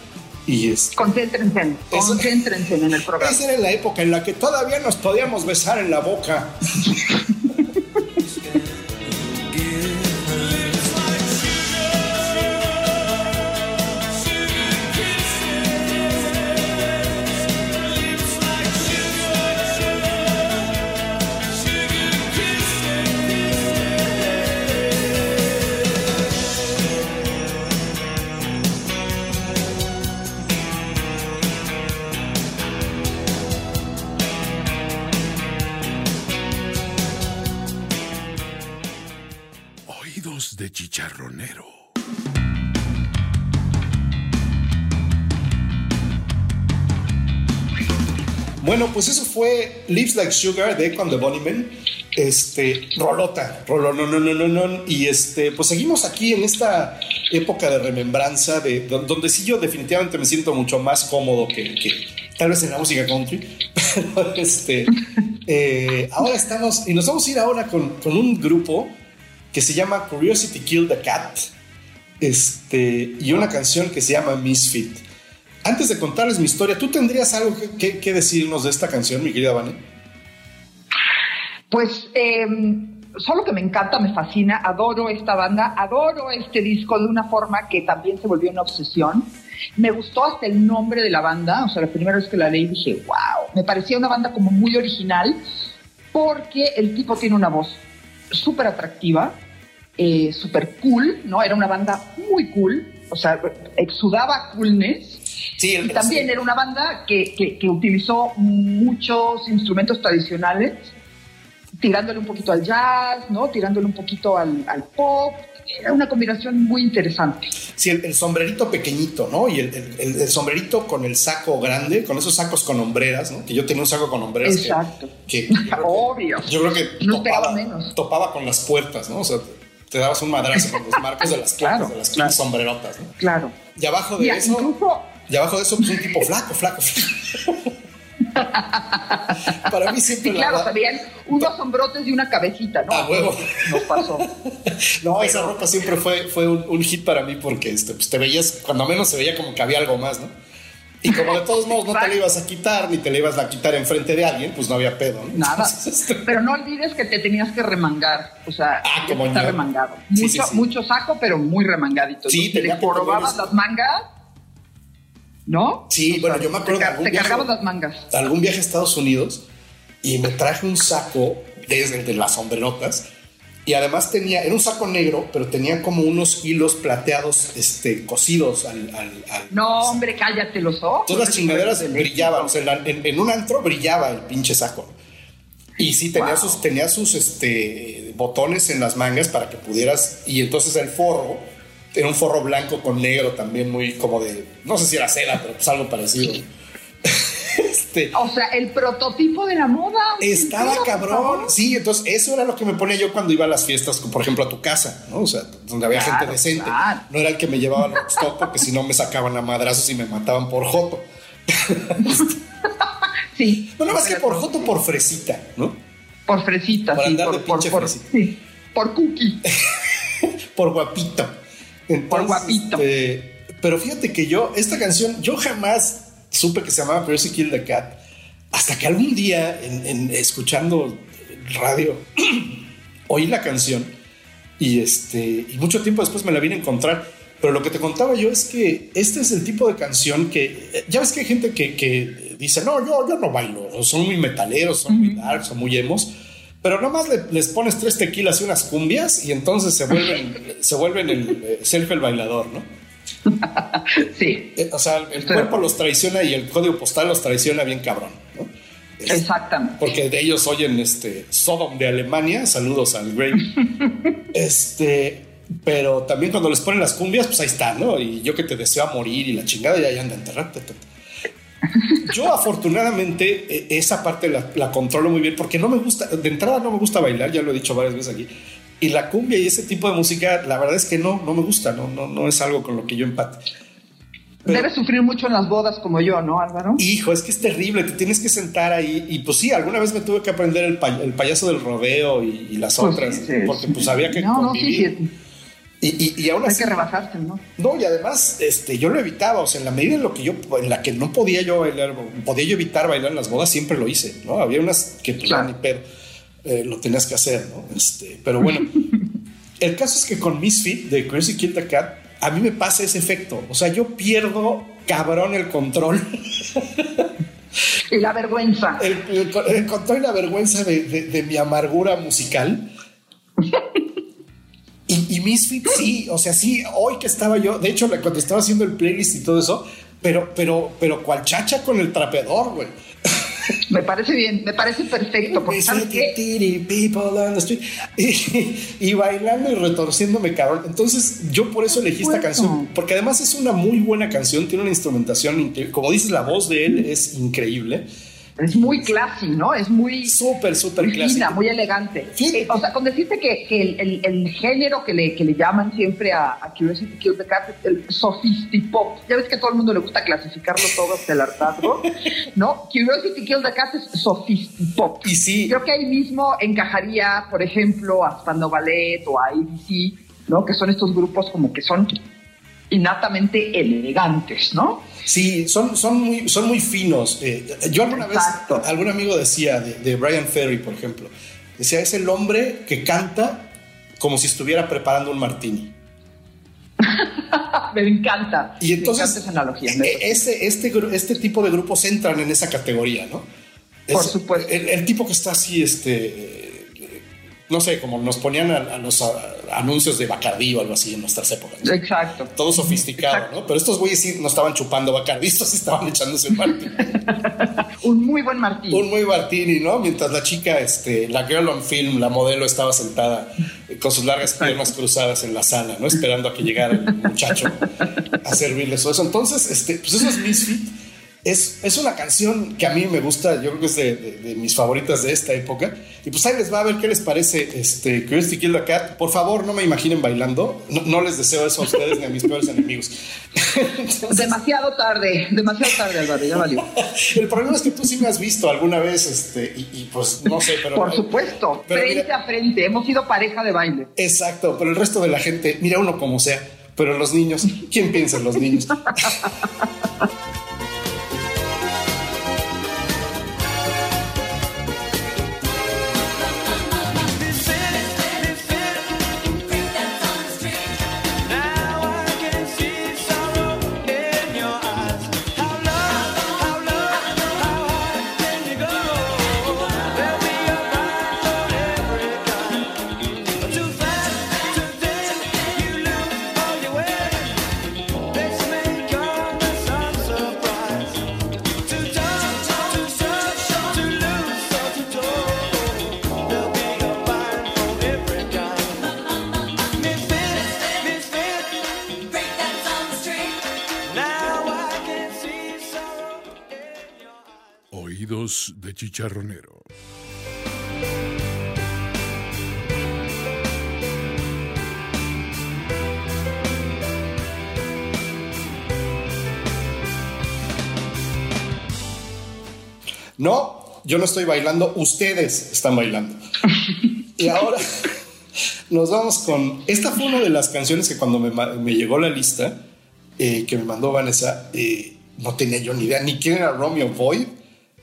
Y es, concéntrense, concéntrense en el [laughs] programa. Esa era la época en la que todavía nos podíamos besar en la boca. [laughs] Bueno, pues eso fue Lips Like Sugar de Echo the Bunnymen. Este, rolota, rolón, no, no, no, no, Y este, pues seguimos aquí en esta época de remembranza, de, donde sí yo definitivamente me siento mucho más cómodo que, tal vez en la música country. [laughs] Pero este, [laughs] eh, ahora estamos, y nos vamos a ir ahora con, con un grupo que se llama Curiosity Killed the Cat este, y una canción que se llama Misfit. Antes de contarles mi historia, ¿tú tendrías algo que, decirnos de esta canción, mi querida Vane? Pues em, solo que me encanta, me fascina, adoro esta banda, adoro este disco de una forma que también se volvió una obsesión. Me gustó hasta el nombre de la banda, o sea, la primera vez que la leí dije, wow, me parecía una banda como muy original porque el tipo tiene una voz súper atractiva, eh, super cool, ¿no? Era una banda muy cool, o sea, exudaba coolness. Sí, y también era una banda que, que, utilizó muchos instrumentos tradicionales, tirándole un poquito al jazz, ¿no? Tirándole un poquito al, al pop. Era una combinación muy interesante. Sí, el, sombrerito pequeñito, ¿no? Y el, el, sombrerito con el saco grande, con esos sacos con hombreras, ¿no? Que yo tenía un saco con hombreras. Exacto. [laughs] Que, Obvio. Yo creo que no topaba, menos. topaba con las puertas, ¿no? O sea, te dabas un madrazo con los marcos de las [laughs] claro, de las sombrerotas, ¿no? Claro. Y abajo de eso. Y abajo de eso, pues un tipo flaco, flaco, flaco. [laughs] Para mí siempre. Sí, claro, también unos sombrotes y una cabecita, ¿no? Ah, huevo. Nos pasó. [laughs] no, esa ropa siempre fue, fue un, hit para mí porque este, pues te veías, cuando menos se veía como que había algo más, ¿no? Y como de todos modos no te la ibas a quitar ni te la ibas a quitar enfrente de alguien, pues no había pedo, ¿no? Nada. Este, pero no olvides que te tenías que remangar. O sea, ah, como está remangado. Mucho, mucho saco, pero muy remangadito. Sí, te le probabas las mangas. ¿No? Sí, bueno, yo me acuerdo te, de algún te cargabas las mangas. Algún viaje a Estados Unidos y me traje un saco desde de las sombrerotas y además tenía, era un saco negro, pero tenía como unos hilos plateados este, cosidos al, No, hombre, cállate los ojos. Todas las chingaderas brillaban, o sea, en, un antro brillaba el pinche saco. Y sí, tenía sus, tenía sus este, botones en las mangas para que pudieras, y entonces el forro, era un forro blanco con negro también muy como de, no sé si era seda, pero pues algo parecido. [laughs] Este, o sea, el prototipo de la moda. Estaba cabrón. Sí, entonces eso era lo que me ponía yo cuando iba a las fiestas, por ejemplo, a tu casa, ¿no? O sea, donde había gente decente. No era el que me llevaba los stop porque si no me sacaban a madrazos y me mataban por joto. [laughs] sí. No, más que por joto, por fresita, ¿no? Por fresita, por sí. Andar de pinche por, fresita. sí. Por cookie. [laughs] por guapito. por guapito. Este, pero fíjate que yo, esta canción, yo jamás supe que se llamaba Percy Kill the Cat. Hasta que algún día, en, escuchando radio, [clears throat] oí la canción y, este, y mucho tiempo después me la vine a encontrar. Pero lo que te contaba yo es que este es el tipo de canción que ya ves que hay gente que, que dice, no, yo, yo no bailo, son muy metaleros, son muy dark, son muy emos pero nomás les pones tres tequilas y unas cumbias y entonces se vuelven, [laughs] se vuelven el eh, self el bailador, ¿no? Sí. Eh, o sea, el cuerpo los traiciona y el código postal los traiciona bien cabrón, ¿no? Exactamente. Porque de ellos oyen este Sodom de Alemania, saludos al Grey. [laughs] este, pero también cuando les ponen las cumbias, pues ahí está, ¿no? Y yo que te deseo morir y la chingada ya anda enterrarte. Yo afortunadamente e, esa parte la, controlo muy bien porque no me gusta, de entrada no me gusta bailar, ya lo he dicho varias veces aquí. Y la cumbia y ese tipo de música, la verdad es que no, no me gusta, no, no, no es algo con lo que yo empate. Debes sufrir mucho en las bodas como yo, ¿no, Álvaro? Hijo, es que es terrible, te tienes que sentar ahí. Y pues sí, alguna vez me tuve que aprender el, payaso del rodeo y, las pues otras, porque pues había que no, convivir. No, sí, y, y, aún así, Hay que rebajarte, ¿no? No, y además, este, yo lo evitaba, o sea, en la medida en lo que yo, en la que no podía yo bailar, podía yo evitar bailar en las bodas, siempre lo hice, ¿no? Había unas que pues, ni pedo, eh, lo tenías que hacer, ¿no? Este, pero bueno, [laughs] el caso es que con Misfit de Crazy Kid the Cat, a mí me pasa ese efecto, o sea, yo pierdo cabrón el control. y [laughs] la vergüenza. El, control y la vergüenza de, de mi amargura musical. [laughs] Y, y Misfit sí, o sea, sí, hoy que estaba yo, de hecho, cuando estaba haciendo el playlist y todo eso, pero, pero, pero cual chacha con el trapeador, güey. [laughs] Me parece bien, me parece perfecto. Porque y, bailando y retorciéndome cabrón. Entonces, yo por eso elegí esta canción, porque además es una muy buena canción, tiene una instrumentación, como dices, la voz de él es increíble. Es muy classy, ¿no? Es muy... Súper, súper classy. muy elegante. Eh, o sea, con decirte que, que el, el, género que le, que le llaman siempre a, a Curiosity Kill the Cat es el sofistipop. Ya ves que a todo el mundo le gusta clasificarlo todo hasta el hartazgo, [laughs] ¿no? Curiosity Kill the Cat es sofistipop. Y sí. Creo que ahí mismo encajaría, por ejemplo, a Spandau Ballet o a ABC, ¿no? Que son estos grupos como que son innatamente elegantes, ¿no? Sí, son, son, muy, son muy finos. Eh, yo alguna vez, algún amigo decía de, Brian Ferry, por ejemplo, decía, es el hombre que canta como si estuviera preparando un martini. [laughs] Me encanta. Y entonces, esa analogía. E, este, este tipo de grupos entran en esa categoría, ¿no? Por supuesto. El, tipo que está así, este, no sé, como nos ponían a, los anuncios de Bacardí o algo así en nuestras épocas. Exacto. Todo sofisticado, ¿no? Pero estos güeyes sí no estaban chupando Bacardí, estos sí estaban echándose un martini. [laughs] un muy buen martini. Un muy martini, ¿no? Mientras la chica, este, la girl on film, la modelo, estaba sentada con sus largas piernas cruzadas en la sala, ¿no? Esperando a que llegara el muchacho a servirle eso. Entonces, este, pues eso es Misfit es, es, una canción que a mí me gusta, yo creo que es de, mis favoritas de esta época. Y pues ahí les va a ver qué les parece este, Kill the Cat. Por favor, no me imaginen bailando. No, les deseo eso a ustedes ni a mis peores enemigos. [laughs] demasiado tarde, demasiado tarde, Álvaro, ya valió. [laughs] El problema es que tú sí me has visto alguna vez, este, y, pues no sé, pero. Por supuesto, frente a frente. Hemos sido pareja de baile. Exacto, pero el resto de la gente, mira uno como sea. Pero los niños, ¿quién piensa en los niños? [laughs] de chicharronero. No, yo no estoy bailando, ustedes están bailando. [laughs] y ahora, Nos vamos con. Esta fue una de las canciones que cuando me, llegó la lista eh, que me mandó Vanessa, eh, no tenía yo ni idea ni quién era Romeo Boyd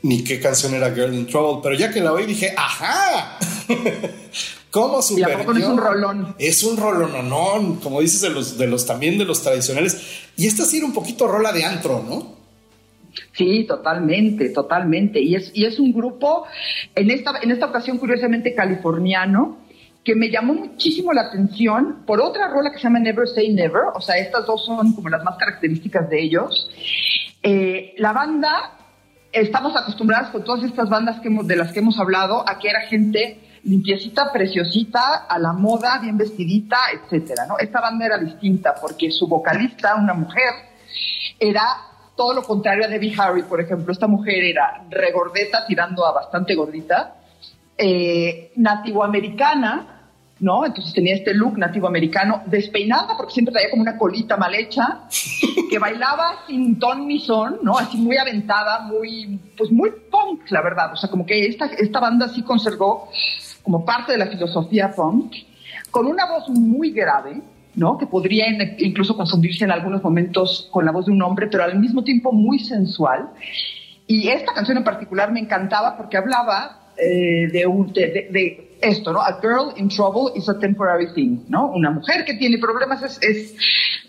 ni qué canción era Girl in Trouble, pero ya que la oí dije, ¡ajá! [laughs] ¿Cómo super es un rolón? Es un rolón, como dices, de los, de los también de los tradicionales. Y esta sí era un poquito rola de antro, ¿no? Sí, totalmente, totalmente. Y es, y es un grupo, en esta, en esta ocasión curiosamente californiano, que me llamó muchísimo la atención por otra rola que se llama Never Say Never, o sea, estas dos son como las más características de ellos. Eh, la banda, estamos acostumbradas con todas estas bandas de las que hemos hablado, a que era gente limpiecita, preciosita, a la moda, bien vestidita, etcétera, ¿no? Esta banda era distinta porque su vocalista, una mujer, era todo lo contrario a Debbie Harry, por ejemplo. Esta mujer era regordeta, tirando a bastante gordita, eh, nativoamericana, ¿no? Entonces tenía este look nativoamericano, despeinada, porque siempre traía como una colita mal hecha, [laughs] que bailaba sin ton ni son, ¿no? Así muy aventada, muy, pues muy punk, la verdad. O sea, como que esta, esta banda sí conservó como parte de la filosofía punk, con una voz muy grave, ¿no? Que podría incluso confundirse en algunos momentos con la voz de un hombre, pero al mismo tiempo muy sensual. Y esta canción en particular me encantaba porque hablaba eh, de, un, de, esto, ¿no? A girl in trouble is a temporary thing, ¿no? Una mujer que tiene problemas es, es,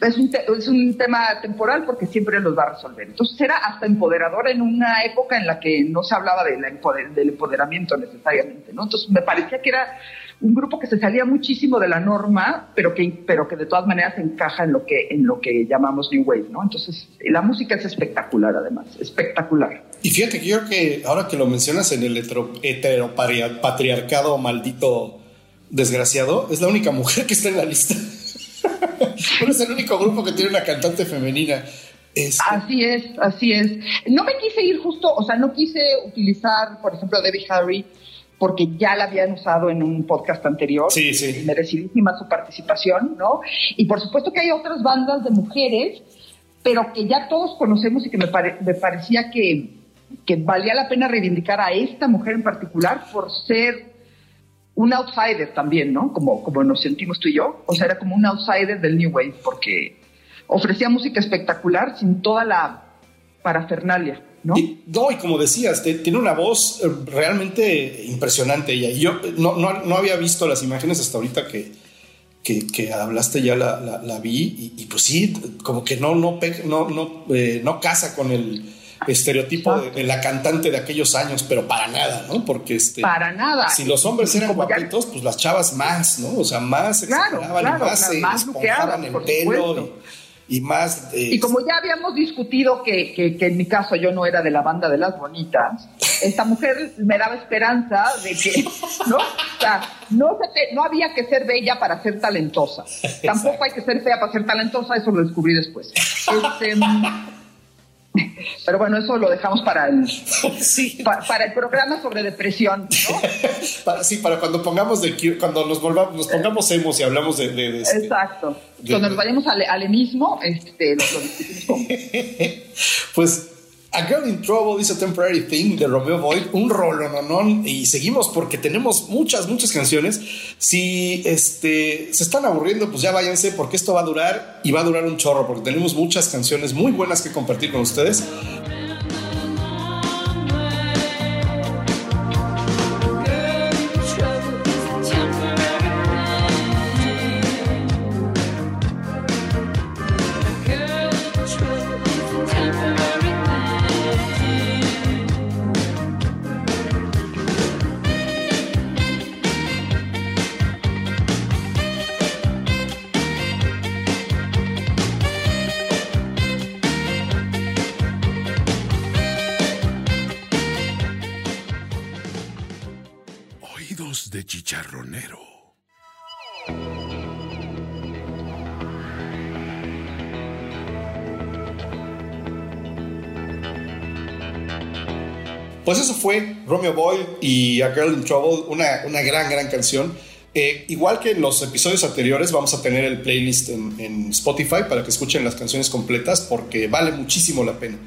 es, un, es un tema temporal porque siempre los va a resolver. Entonces era hasta empoderadora en una época en la que no se hablaba de la del empoderamiento necesariamente, ¿no? Entonces me parecía que era un grupo que se salía muchísimo de la norma, pero que, pero que de todas maneras encaja en lo que, en lo que llamamos New Wave, ¿no? Entonces, la música es espectacular, además, espectacular. Y fíjate que yo creo que ahora que lo mencionas en el heteropatriarcado maldito desgraciado, es la única mujer que está en la lista. [laughs] es el único grupo que tiene una cantante femenina. Este así es, así es. No me quise ir justo, o sea, no quise utilizar, por ejemplo, a Debbie Harry porque ya la habían usado en un podcast anterior. Sí, sí. Merecidísima su participación, ¿no? Y por supuesto que hay otras bandas de mujeres, pero que ya todos conocemos y que me, me parecía que, que valía la pena reivindicar a esta mujer en particular por ser un outsider también, ¿no? Como, como nos sentimos tú y yo. O sea, era como un outsider del New Wave, porque ofrecía música espectacular sin toda la parafernalia. ¿no? No, y como decías, tiene una voz eh, realmente impresionante ella. Y yo no, no, había visto las imágenes hasta ahorita que, que, hablaste, ya la, la, vi. Y, pues sí, como que no, no, no, no, eh, no casa con el estereotipo de, la cantante de aquellos años, pero para nada, ¿no? Porque este, para nada. Si los hombres eran guapitos, pues las chavas más, ¿no? O sea, más claro, más, se esponjaban el pelo y más... y como ya habíamos discutido que, que, en mi caso yo no era de la banda de las bonitas, esta mujer me daba esperanza de que, [laughs] ¿no? O sea, no, no había que ser bella para ser talentosa. Tampoco hay que ser fea para ser talentosa, eso lo descubrí después. Este, [laughs] pero bueno, eso lo dejamos para el, [laughs] para el programa sobre depresión, [laughs] para, sí, para cuando pongamos de cuando nos volvamos, nos pongamos emos y hablamos de, este, Exacto. cuando nos vayamos al, al emismo, este, lo, discutimos Pues a Girl in Trouble is a Temporary Thing de Romeo Boyd, un rolo, no, y seguimos porque tenemos muchas, muchas canciones. Si este, se están aburriendo, pues ya váyanse porque esto va a durar y va a durar un chorro porque tenemos muchas canciones muy buenas que compartir con ustedes. Pues eso fue Romeo Boy y A Girl in Trouble, una, una gran, gran canción. Eh, igual que en los episodios anteriores, vamos a tener el playlist en, Spotify para que escuchen las canciones completas porque vale muchísimo la pena.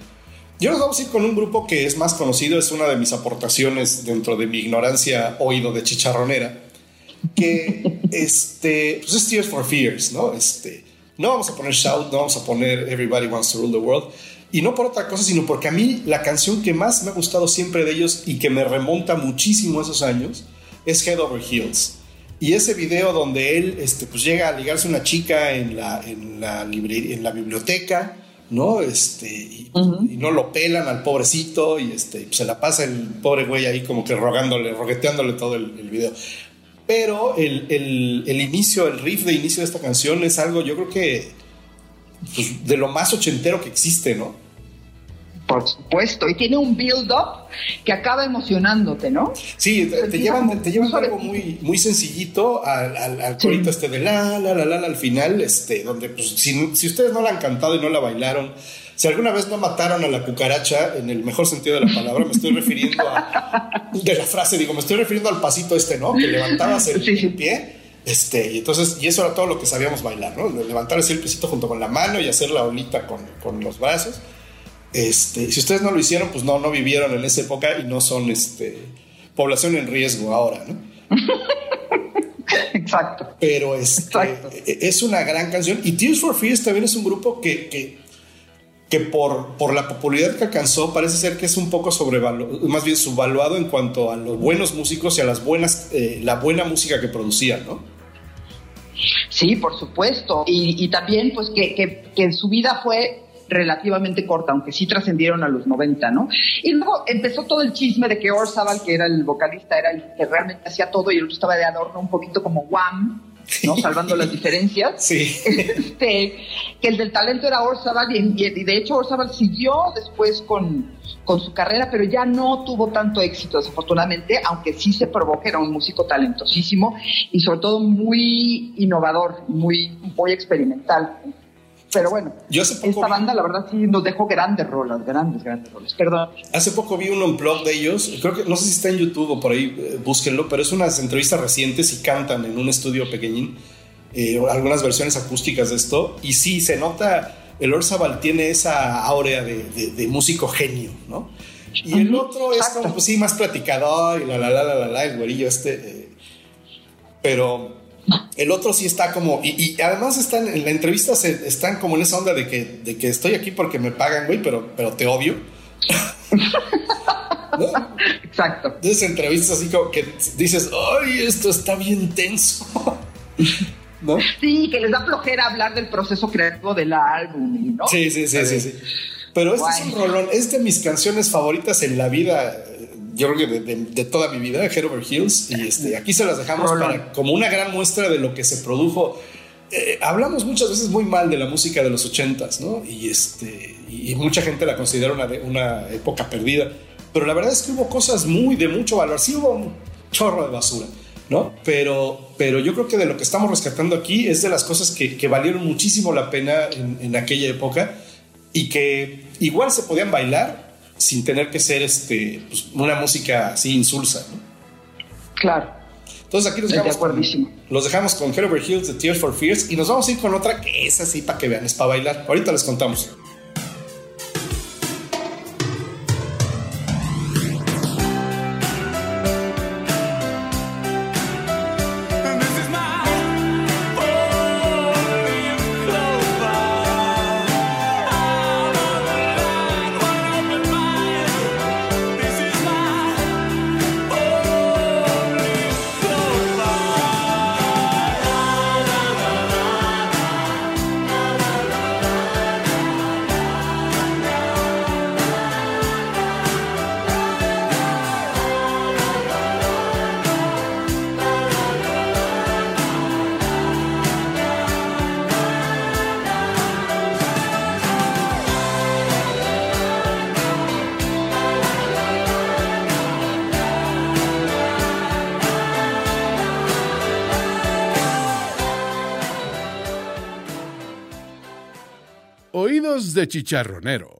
Yo nos vamos a ir con un grupo que es más conocido, es una de mis aportaciones dentro de mi ignorancia oído de chicharronera, que [laughs] este, pues es Tears for Fears, ¿no? Este, no vamos a poner Shout, no vamos a poner Everybody Wants to Rule the World. Y no por otra cosa, sino porque a mí la canción que más me ha gustado siempre de ellos y que me remonta muchísimo a esos años es Head Over Heels. Y ese video donde él este, pues llega a ligarse a una chica en la, en la, en la biblioteca, ¿no? Este, y, no lo pelan al pobrecito y este, se la pasa el pobre güey ahí como que rogándole, rogueteándole todo el, video. Pero el, el, inicio, el riff de inicio de esta canción es algo, yo creo que pues, de lo más ochentero que existe, ¿no? Por supuesto, y tiene un build-up que acaba emocionándote, ¿no? Sí, te, llevan, te llevan algo muy, muy sencillito al, al, corito este de la, la, la, la, al final, este, donde pues, si, si ustedes no la han cantado y no la bailaron, si alguna vez no mataron a la cucaracha, en el mejor sentido de la palabra, me estoy refiriendo a, de la frase, digo, me estoy refiriendo al pasito este, ¿no? Que levantabas el, pie. Este, y entonces, y eso era todo lo que sabíamos bailar, ¿no? Levantar así el pisito junto con la mano y hacer la olita con, con los brazos. Este, si ustedes no lo hicieron, pues no, no vivieron en esa época y no son este, población en riesgo ahora, ¿no? [laughs] Exacto. Pero este, e, es una gran canción. Y Tears for Fears también es un grupo que, que, que por, por, la popularidad que alcanzó, parece ser que es un poco sobrevaluado, más bien subvaluado en cuanto a los buenos músicos y a las buenas, eh, la buena música que producían, ¿no? Sí, por supuesto. Y, y también, pues, que, que, que su vida fue relativamente corta, aunque sí trascendieron a los 90, ¿no? Y luego empezó todo el chisme de que Orzabal, que era el vocalista, era el que realmente hacía todo y el otro estaba de adorno un poquito como Wham, ¿no? Salvando las diferencias. [laughs] Sí. Este, que el del talento era Orzabal y, y, de hecho Orzabal siguió después con, con su carrera, pero ya no tuvo tanto éxito, desafortunadamente, aunque sí se que era un músico talentosísimo y sobre todo muy innovador, muy, muy experimental. Pero bueno, Yo hace poco esta banda la verdad sí nos dejó grandes rolas, grandes, grandes rolas. Perdón. Hace poco vi un blog de ellos, creo que no sé si está en YouTube o por ahí, eh, búsquenlo, pero es unas entrevistas recientes y cantan en un estudio pequeñín, eh, algunas versiones acústicas de esto, y sí, se nota, el Orzabal tiene esa áurea de, músico genio, ¿no? Y el otro es como, pues sí, más platicador y la la la la la, la el güerillo este, eh, pero el otro sí está como, y, además están en la entrevista, se, están como en esa onda de que, de que estoy aquí porque me pagan, güey, pero, pero te odio. [laughs] Exacto. Entonces entrevistas así como que dices, ay, esto está bien tenso. ¿No? Sí, que les da flojera hablar del proceso creativo del álbum, ¿no? Sí, sí, sí, sí, sí. Pero este es un rolón, es de mis canciones favoritas en la vida yo creo que de, toda mi vida, Head Over Heels, y este, aquí se las dejamos para, como una gran muestra de lo que se produjo. Eh, hablamos muchas veces muy mal de la música de los ochentas, ¿no? Y, este, y mucha gente la considera una, una época perdida, pero la verdad es que hubo cosas muy de mucho valor, sí hubo un chorro de basura. ¿no? Pero, pero yo creo que de lo que estamos rescatando aquí es de las cosas que, que valieron muchísimo la pena en, en, aquella época y que igual se podían bailar, sin tener que ser este, pues, una música así insulsa. ¿no? Claro. Entonces aquí los dejamos, con, los dejamos con Over Heels de Tears for Fears y nos vamos a ir con otra que es así para que vean, es para bailar. Ahorita les contamos. De chicharronero.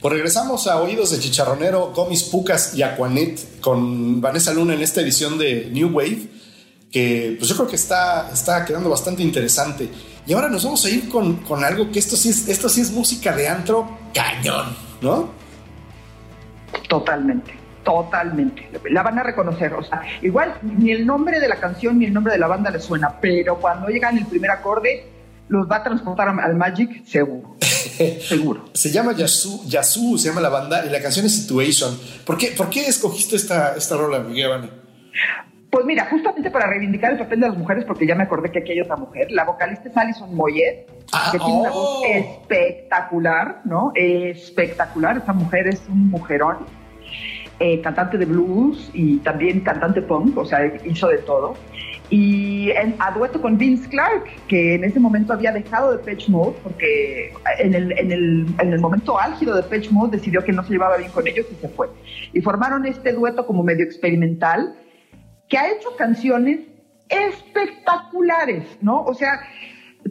Pues regresamos a Oídos de Chicharronero, Gomis Pucas y Aquanet con Vanessa Luna en esta edición de New Wave, que pues yo creo que está, está quedando bastante interesante. Y ahora nos vamos a ir con, con algo que esto sí, es, esto sí es música de antro cañón. ¿no? Totalmente, totalmente. La van a reconocer, o sea, igual ni el nombre de la canción ni el nombre de la banda le suena, pero cuando llegan el primer acorde, los va a transportar al Magic, seguro. [laughs] seguro. Se llama Yasu, Yasu, se llama la banda, y la canción es Situation. ¿Por qué, por qué escogiste esta, esta rola, Miguel Pues mira, justamente para reivindicar el papel de las mujeres, porque ya me acordé que aquí hay otra mujer, la vocalista es Alison Moyet, Ah, que tiene una voz oh. espectacular, ¿no? Espectacular, esa mujer es un mujerón, eh, cantante de blues y también cantante punk, o sea, hizo de todo. Y en, a dueto con Vince Clark, que en ese momento había dejado de Pitch Mode, porque en el, en, el, en el momento álgido de Pitch Mode decidió que no se llevaba bien con ellos y se fue. Y formaron este dueto como medio experimental, que ha hecho canciones espectaculares, ¿no? O sea,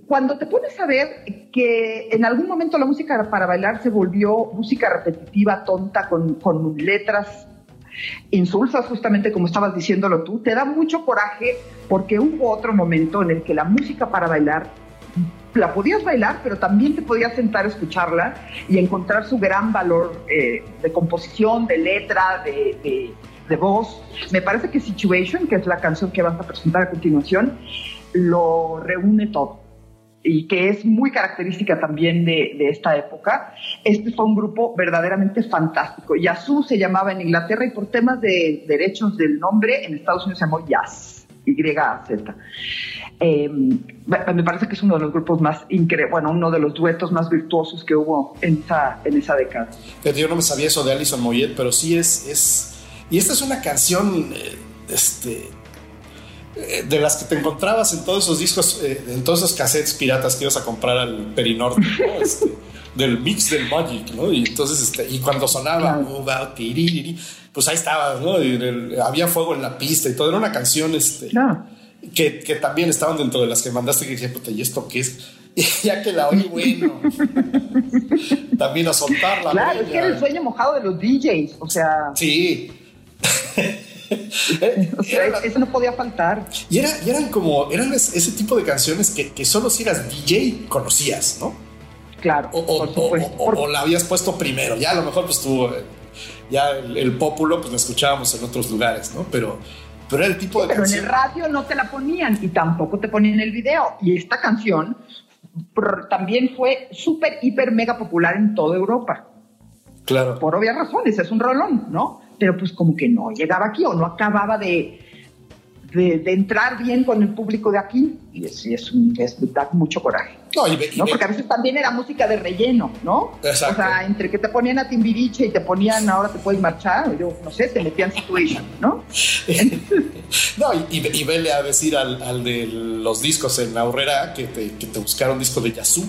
cuando te pones a ver que en algún momento la música para bailar se volvió música repetitiva, tonta, con, con letras insulsas, justamente como estabas diciéndolo tú, te da mucho coraje porque hubo otro momento en el que la música para bailar la podías bailar, pero también te podías sentar a escucharla y encontrar su gran valor eh, de composición, de letra, de, de, de voz. Me parece que Situation, que es la canción que vas a presentar a continuación, lo reúne todo y que es muy característica también de, de, esta época. Este fue un grupo verdaderamente fantástico. Yazoo se llamaba en Inglaterra y por temas de derechos del nombre en Estados Unidos se llamó Jazz, Y-A-Z. Eh, me parece que es uno de los grupos más increíbles, bueno, uno de los duetos más virtuosos que hubo en esa, en esa década. Yo no me sabía eso de Alison Moyet, pero sí es, es... Y esta es una canción, eh, este de las que te encontrabas en todos esos discos, eh, en todos esos cassettes piratas que ibas a comprar al Perinorte, ¿no? [laughs] este, del mix del Magic, ¿no? Y entonces, este, y cuando sonaba, claro. pues ahí estabas, ¿no? Y el, había fuego en la pista y todo. Era una canción, este, claro. que, que, también estaban dentro de las que mandaste que dije, puta, ¿y esto qué es? [laughs] Y ya que la oí, bueno, [laughs] también a soltarla. Claro, es que era el sueño mojado de los DJs, o sea. Sí. Era, eso no podía faltar. Y, era, y eran como, eran ese tipo de canciones que, que, solo si eras DJ conocías, ¿no? Claro. O, o, o, o, la habías puesto primero. Ya a lo mejor pues tú, ya el, el pópulo pues la escuchábamos en otros lugares, ¿no? Pero, pero era el tipo sí, de pero canción. en el radio no te la ponían y tampoco te ponían el video. Y esta canción también fue súper, hiper, mega popular en toda Europa. Claro. Por obvias razones, es un rolón, ¿no? Pero pues como que no llegaba aquí o no acababa de, de, de entrar bien con el público de aquí y es, es, un, es da mucho coraje. No, y ve, y ¿no? ve. Porque a veces también era música de relleno, ¿no? Exacto. O sea, entre que te ponían a Timbiriche y te ponían ahora te puedes marchar, yo no sé, te metían Situation, ¿no? [laughs] no, y, y, y, vele a decir al, al, de los discos en la horrera que te, que te buscaron disco de Yazoo.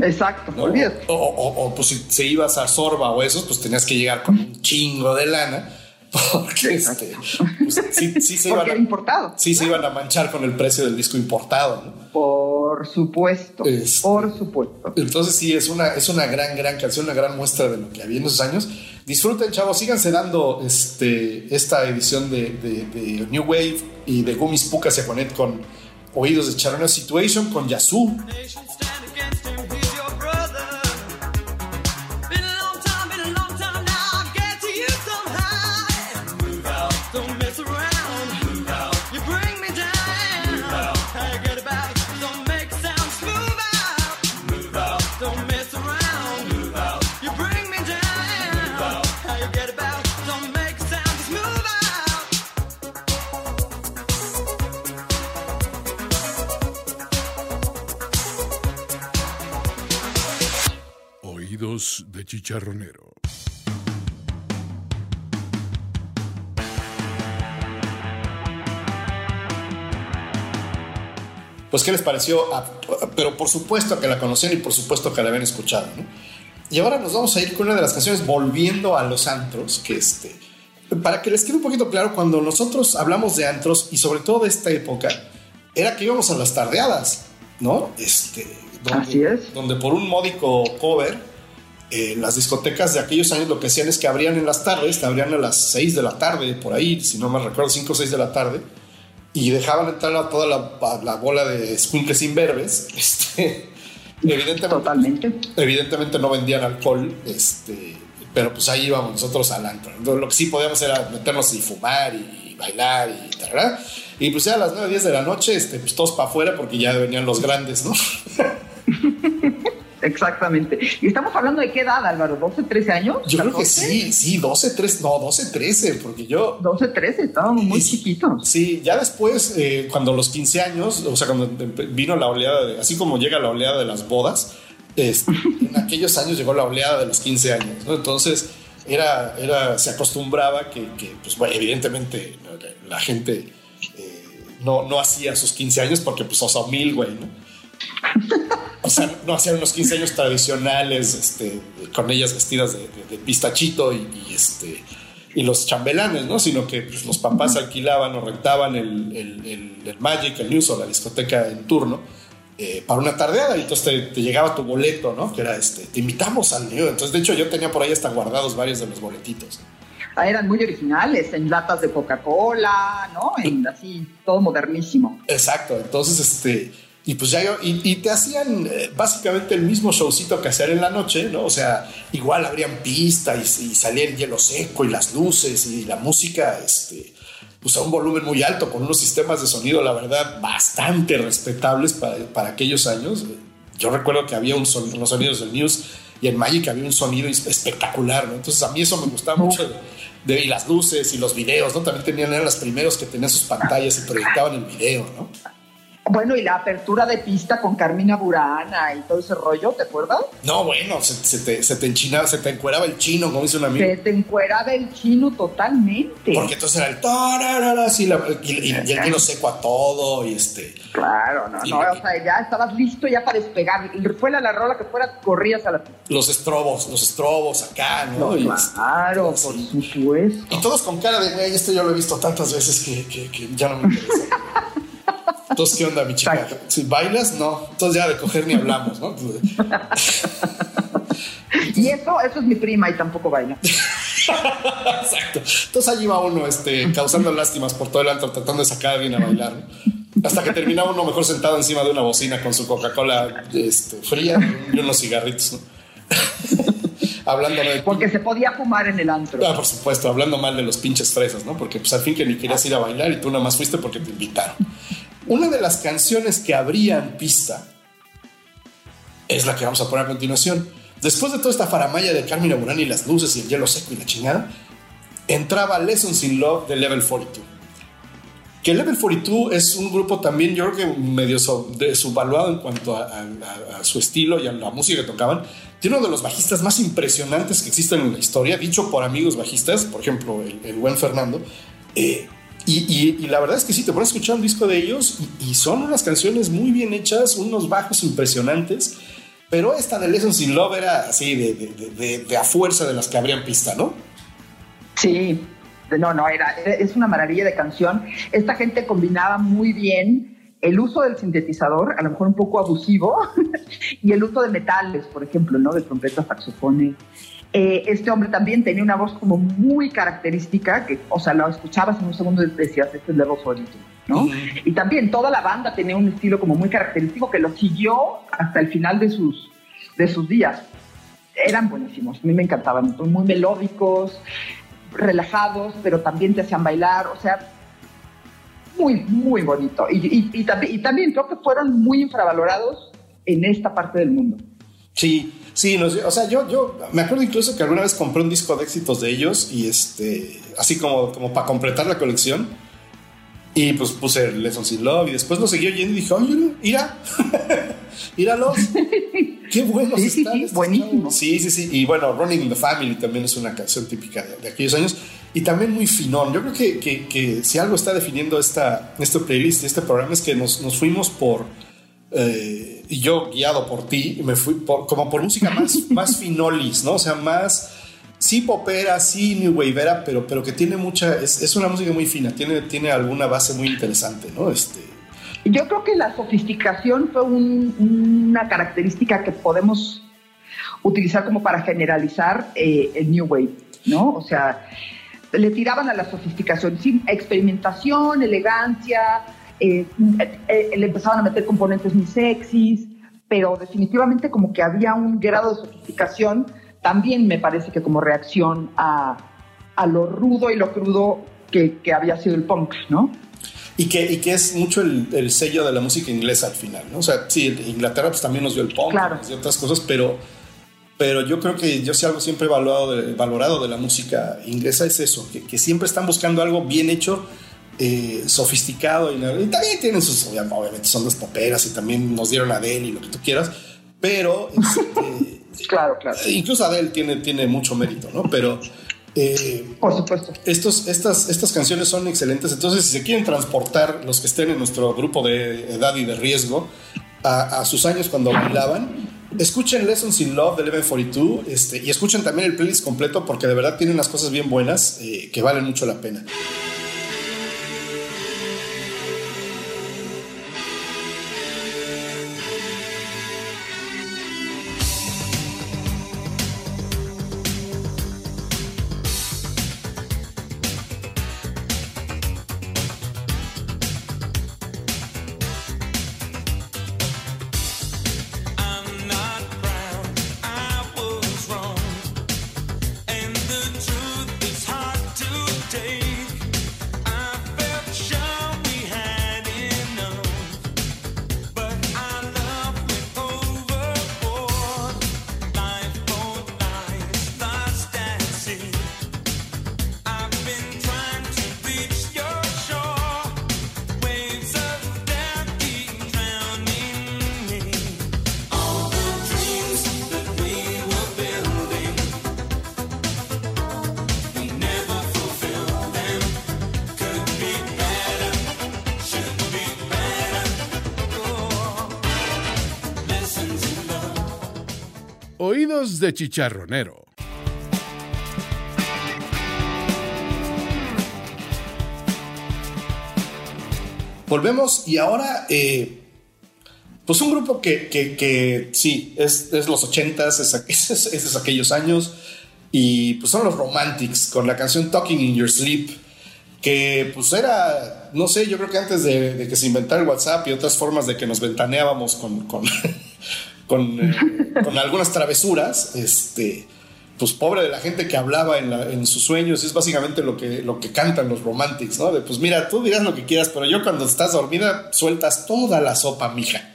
Exacto, ¿no? olvídate. O, o, o, pues si, si, ibas a Sorba o esos, pues tenías que llegar con un chingo de lana. [laughs] Porque, este, pues, sí, sí se porque iban a, era importado. Sí, se iban a manchar con el precio del disco importado. ¿no? Por supuesto, Este, por supuesto. Entonces sí, es una, es una gran, gran canción, una gran muestra de lo que había en esos años. Disfruten, chavos, síganse dando este, esta edición de, de, de New Wave y de Gummies Pucas y Juanet con Oídos de Charona Situation, con Yazoo. De chicharronero. Pues, ¿qué les pareció? A, pero por supuesto que la conocían y por supuesto que la habían escuchado. ¿no? Y ahora nos vamos a ir con una de las canciones volviendo a los antros, que este, para que les quede un poquito claro, cuando nosotros hablamos de antros y sobre todo de esta época, era que íbamos a las tardeadas, ¿no? Este, donde, Así es. Donde por un módico cover eh, las discotecas de aquellos años lo que hacían es que abrían en las tardes, te abrían a las 6 de la tarde, por ahí, si no me recuerdo, 5 o 6 de la tarde, y dejaban entrar a toda la, la bola de squinkles imberbes, [laughs] este, Evidentemente, Totalmente. Evidentemente no vendían alcohol, este, pero pues ahí íbamos nosotros al antro. Lo que sí podíamos era meternos y fumar y bailar y tal, Y pues ya a las 9, 10 de la noche, este, pues todos para afuera porque ya venían los grandes, ¿no? [laughs] Exactamente. ¿Y estamos hablando de qué edad, Álvaro? ¿12, 13 años? Yo creo que sí, sí, 12, 13, no, 12, 13, porque yo... 12, 13, estábamos muy chiquitos. Sí, ya después, eh, cuando los 15 años, o sea, cuando vino la oleada, de, así como llega la oleada de las bodas, este, [laughs] en aquellos años llegó la oleada de los 15 años, ¿no? Entonces, era, era, se acostumbraba que, que pues, bueno, evidentemente la gente eh, no, no hacía sus 15 años porque pues oso mil, güey, ¿no? [laughs] O sea, no hacían unos 15 años tradicionales, este, con ellas vestidas de, pistachito y, este, y los chambelanes, ¿no? Sino que pues, los papás alquilaban o rentaban el, el, el, Magic, el News o la discoteca en turno eh, para una tardeada y entonces te, llegaba tu boleto, ¿no? Que era este, te invitamos al News. Entonces, de hecho, yo tenía por ahí hasta guardados varios de los boletitos. Ah, eran muy originales, en latas de Coca-Cola, ¿no? En así, todo modernísimo. Exacto, entonces, este y pues ya y, te hacían eh, básicamente el mismo showcito que hacer en la noche, ¿no? O sea, igual abrían pista y, salía el hielo seco y las luces y la música, este, pues a un volumen muy alto, con unos sistemas de sonido, la verdad, bastante respetables para, aquellos años. Yo recuerdo que había un los sonidos del News y en Magic había un sonido espectacular, ¿no? Entonces a mí eso me gustaba mucho. De, y las luces y los videos, ¿no? También tenían, eran los primeros que tenían sus pantallas y proyectaban el video, ¿no? Bueno, y la apertura de pista con Carmina Burana y todo ese rollo, ¿te acuerdas? No, bueno, se, te, se te enchinaba, se te encueraba el chino, como dice un amigo. Se te encueraba el chino totalmente. Porque entonces era el tararara, así, la, y, y, y, el vino seco a todo, y este. Claro, no, no, o sea, ya estabas listo ya para despegar. Fuera la rola que fuera, corrías a la Los estrobos, los estrobos acá, ¿no? y claro, por supuesto. Y todos con cara de, güey, esto yo lo he visto tantas veces que, que, que ya no me interesa. [laughs] Entonces, ¿qué onda, mi chica? Si bailas, no. Entonces ya de coger ni hablamos, ¿no? [laughs] y eso, eso es mi prima y tampoco baila. Exacto. Entonces allí va uno este, causando lástimas por todo el antro, tratando de sacar a alguien a bailar. Hasta que termina uno mejor sentado encima de una bocina con su Coca-Cola este, fría y unos cigarritos, ¿no? [laughs] hablando de... Porque se podía fumar en el antro. Ah, por supuesto, hablando mal de los pinches fresas, ¿no? Porque pues al fin que ni querías ir a bailar y tú nada más fuiste porque te invitaron. Una de las canciones que abrían pista es la que vamos a poner a continuación. Después de toda esta faramaya de Carmina Burani y las luces y el hielo seco y la chingada, entraba Lessons in Love de Level 42. Que Level 42 es un grupo también, yo creo que medio subvaluado en cuanto a, su estilo y a la música que tocaban. Tiene uno de los bajistas más impresionantes que existen en la historia, dicho por amigos bajistas, por ejemplo, el, buen Fernando. Eh, y, la verdad es que sí, te pones a escuchar un disco de ellos y, son unas canciones muy bien hechas, unos bajos impresionantes, pero esta de Lessons in Love era así, de, a fuerza de las que abrían pista, ¿no? Sí, no, no, era, es una maravilla de canción. Esta gente combinaba muy bien el uso del sintetizador, a lo mejor un poco abusivo, [laughs] y el uso de metales, por ejemplo, ¿no? De trompetas, saxofones. Eh, este hombre también tenía una voz como muy característica, que, o sea, lo escuchabas en un segundo y decías, este es Level 42, ¿no? Y también toda la banda tenía un estilo como muy característico que lo siguió hasta el final de sus, de sus días. Eran buenísimos, a mí me encantaban, muy melódicos, relajados, pero también te hacían bailar, o sea, muy, muy bonito. Y, y, y, y también creo que fueron muy infravalorados en esta parte del mundo. Sí, Sí, o sea, yo, yo me acuerdo incluso que alguna vez compré un disco de éxitos de ellos y este, así como, como para completar la colección. Y pues puse Lessons in Love y después lo seguí oyendo y dije, oye, mira, míralos. Qué buenos están. Sí, sí, buenísimo. Sí, sí, sí. Y bueno, Running in the Family también es una canción típica de, aquellos años y también muy finón. Yo creo que, que, que, si algo está definiendo esta, este playlist, este programa, es que nos, nos fuimos por eh, y yo guiado por ti, me fui como por música más, [laughs] más finolis, ¿no? O sea, más, sí popera, sí new waveera, pero, pero que tiene mucha, es, es, una música muy fina, tiene, tiene alguna base muy interesante, ¿no? Este, yo creo que la sofisticación fue una característica que podemos utilizar como para generalizar eh, el New Wave, ¿no? O sea, le tiraban a la sofisticación, sí, experimentación, elegancia, eh, eh, le empezaban a meter componentes muy sexys, pero definitivamente como que había un grado de sofisticación, también me parece que como reacción a, a lo rudo y lo crudo que, que había sido el punk, ¿no? Y que, y que es mucho el, el, sello de la música inglesa al final, ¿no? O sea, sí, Inglaterra pues también nos dio el punk Claro. y otras cosas, pero, pero yo creo que yo sí algo siempre valorado de, valorado de la música inglesa es eso, que, que siempre están buscando algo bien hecho, eh, sofisticado, y, y también tienen sus, obviamente son las poperas y también nos dieron Adele y lo que tú quieras, pero... Este, [laughs] Claro, claro. incluso Adele tiene, tiene mucho mérito, ¿no? Pero... eh, Por supuesto. estos, estas, estas canciones son excelentes. Entonces, si se quieren transportar los que estén en nuestro grupo de edad y de riesgo a, a sus años cuando bailaban, escuchen Lessons in Love de 1142 este, y escuchen también el playlist completo porque de verdad tienen unas cosas bien buenas eh, que valen mucho la pena. De chicharronero. Volvemos y ahora, eh, pues un grupo que, sí, es, es los ochentas, [laughs] es, es, aquellos años, y pues son los Romantics con la canción Talking in Your Sleep, que pues era, no sé, yo creo que antes de, que se inventara el WhatsApp y otras formas de que nos ventaneábamos con, [laughs] con, eh, con algunas travesuras, este pues pobre de la gente que hablaba en, la- en sus sueños, es básicamente lo que, lo que cantan los romantics, ¿no? De pues mira, tú dirás lo que quieras, pero yo cuando estás dormida sueltas toda la sopa, mija.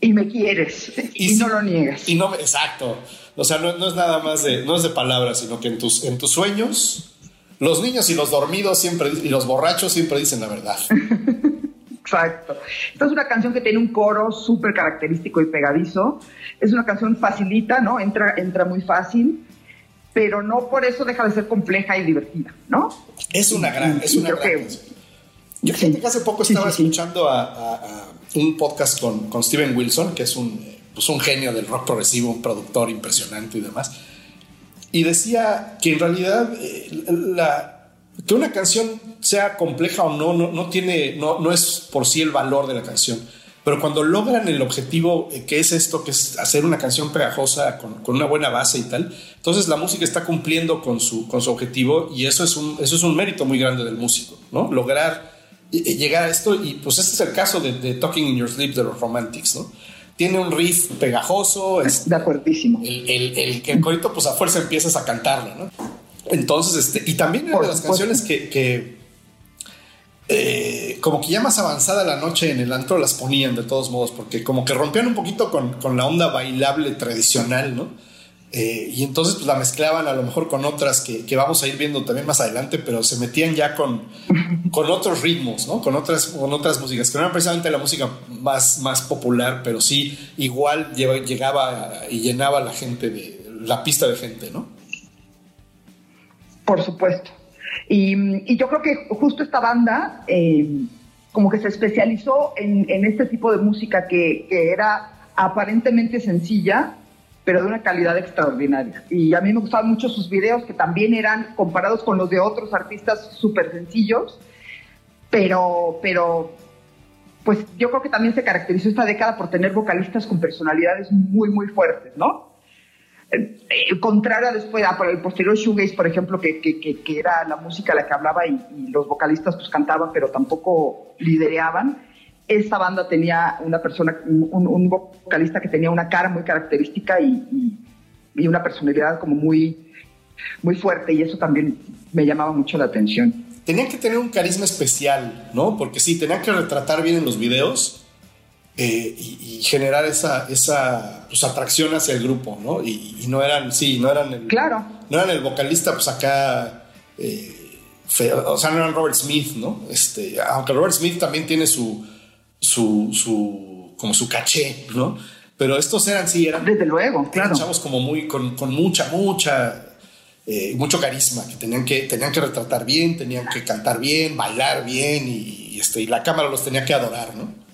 Y me quieres, y, no lo niegas. Y no, exacto. O sea, no, no es nada más de, no es de palabras, sino que en tus, en tus sueños, los niños y los dormidos siempre, y los borrachos siempre dicen la verdad. [laughs] Exacto. Esta es una canción que tiene un coro súper característico y pegadizo. Es una canción facilita, ¿no? Entra, entra muy fácil, pero no por eso deja de ser compleja y divertida, ¿no? Es una gran, es una Creo gran que- canción. Yo fíjate que hace poco Sí, estaba sí, sí. escuchando a, a- a un podcast con, con Steven Wilson, que es un, pues un genio del rock progresivo, un productor impresionante y demás. Y decía que en realidad eh, la, que una canción sea compleja o no, no, no tiene, no, no es por sí el valor de la canción. Pero cuando logran el objetivo eh, que es esto, que es hacer una canción pegajosa con, con una buena base y tal, entonces la música está cumpliendo con su, con su objetivo y eso es, un, eso es un mérito muy grande del músico, ¿no? Lograr eh, eh, llegar a esto y pues este es el caso de, de Talking in Your Sleep de los Romantics, ¿no? Tiene un riff pegajoso, es, De acuerdísimo. el, el, el, el corito, pues a fuerza empiezas a cantarlo, ¿no? Entonces, este, y también Por de las canciones que, que, eh, como que ya más avanzada la noche en el antro las ponían de todos modos, porque como que rompían un poquito con, con la onda bailable tradicional, ¿no? Eh, y entonces pues la mezclaban a lo mejor con otras que, que vamos a ir viendo también más adelante, pero se metían ya con, con otros ritmos, ¿no? Con otras, con otras músicas, que no era precisamente la música más, más popular, pero sí igual llegaba y llenaba la gente de la pista de gente, ¿no? Por supuesto. Y, yo creo que justo esta banda eh, como que se especializó en, en este tipo de música que, que era aparentemente sencilla, pero de una calidad extraordinaria. Y a mí me gustaban mucho sus videos, que también eran comparados con los de otros artistas súper sencillos, pero, pero pues yo creo que también se caracterizó esta década por tener vocalistas con personalidades muy, muy fuertes, ¿no? Eh, eh, contrario a después, a por el posterior shoegaze, por ejemplo, que, que, que, que era la música la que hablaba y, y los vocalistas pues cantaban, pero tampoco lidereaban. esta banda tenía una persona, un, un vocalista que tenía una cara muy característica y, y- y una personalidad como muy, muy fuerte y eso también me llamaba mucho la atención. Tenían que tener un carisma especial, ¿no? Porque sí, tenían que retratar bien en los videos eh, y, y generar esa, esa pues, atracción hacia el grupo, ¿no? Y, y no eran, sí, no eran el, Claro. no eran el vocalista, pues acá, eh, feo, o sea, no eran Robert Smith, ¿no? Este, aunque Robert Smith también tiene su, su, su, como su caché, ¿no? Pero estos eran, sí, eran, Desde luego, eran claro. chavos como muy, con, con mucha, mucha, eh, mucho carisma, que tenían, que tenían que retratar bien, tenían que cantar bien, bailar bien y, y, este, y la cámara los tenía que adorar, ¿no?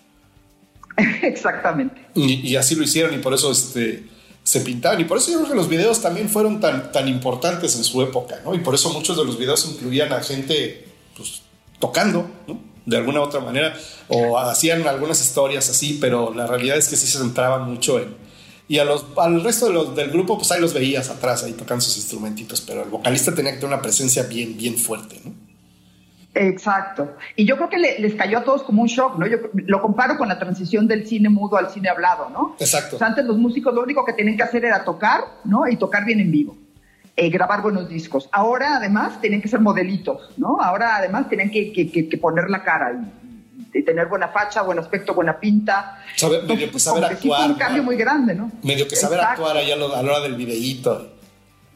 [laughs] Exactamente. Y, así lo hicieron y por eso este, se pintaban. Y por eso yo creo que los videos también fueron tan, tan importantes en su época, ¿no? Y por eso muchos de los videos incluían a gente pues, tocando, ¿no? De alguna u otra manera. O hacían algunas historias así, pero la realidad es que sí se centraban mucho en... Y a los, al resto de los- del grupo, pues ahí los veías atrás, ahí tocando sus instrumentitos, pero el vocalista tenía que tener una presencia bien, bien fuerte, ¿no? Exacto. Y yo creo que le- les cayó a todos como un shock, ¿no? Yo lo comparo con la transición del cine mudo al cine hablado, ¿no? Exacto. O sea, antes los músicos lo único que tenían que hacer era tocar, ¿no? Y tocar bien en vivo. Eh, grabar buenos discos. Ahora, además, tenían que ser modelitos, ¿no? Ahora, además, tenían que, que- que- que poner la cara y, y tener buena facha, buen aspecto, buena pinta. Saber- medio que saber que sí fue actuar, un cambio ¿no? muy grande, ¿no? Medio que saber Exacto. actuar allá a la hora del videíto.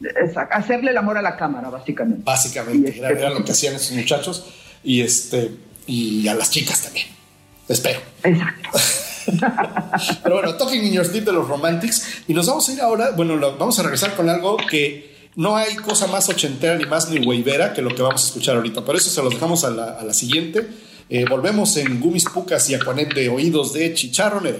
Exacto. Hacerle el amor a la cámara, básicamente. Básicamente, este- era lo que hacían esos muchachos y este y a las chicas también. Espero. Exacto. [laughs] Pero bueno, Talking in Your Sleep de los Romantics y nos vamos a ir ahora, bueno, lo- vamos a regresar con algo que no hay cosa más ochentera ni más ni huevera que lo que vamos a escuchar ahorita. Por eso se los dejamos a la, a la siguiente. Eh, volvemos en Gumis Pucas y Aquanet de Oídos de Chicharronero.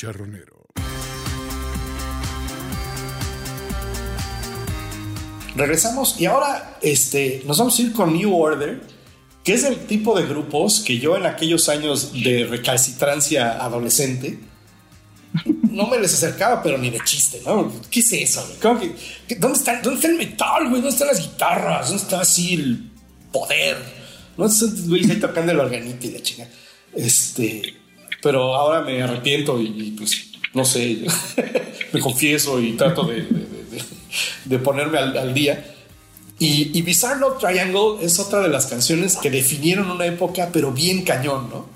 Chicharronero. Regresamos y ahora este, nos vamos a ir con New Order, que es el tipo de grupos que yo en aquellos años de recalcitrancia adolescente no me les acercaba, pero ni de chiste, ¿no? ¿Qué es eso? güey? ¿Cómo que- que- ¿Dónde, está, ¿Dónde está el metal, güey? ¿Dónde están las guitarras? ¿Dónde está así el poder? ¿No? Esos güeyes ahí tocando el organito y la chinga. Este, pero ahora me arrepiento y, y, pues no sé, [laughs] me confieso y trato de, de- de- de- ponerme al, al día. Y, y Bizarre Love Triangle es otra de las canciones que definieron una época, pero bien cañón, ¿no?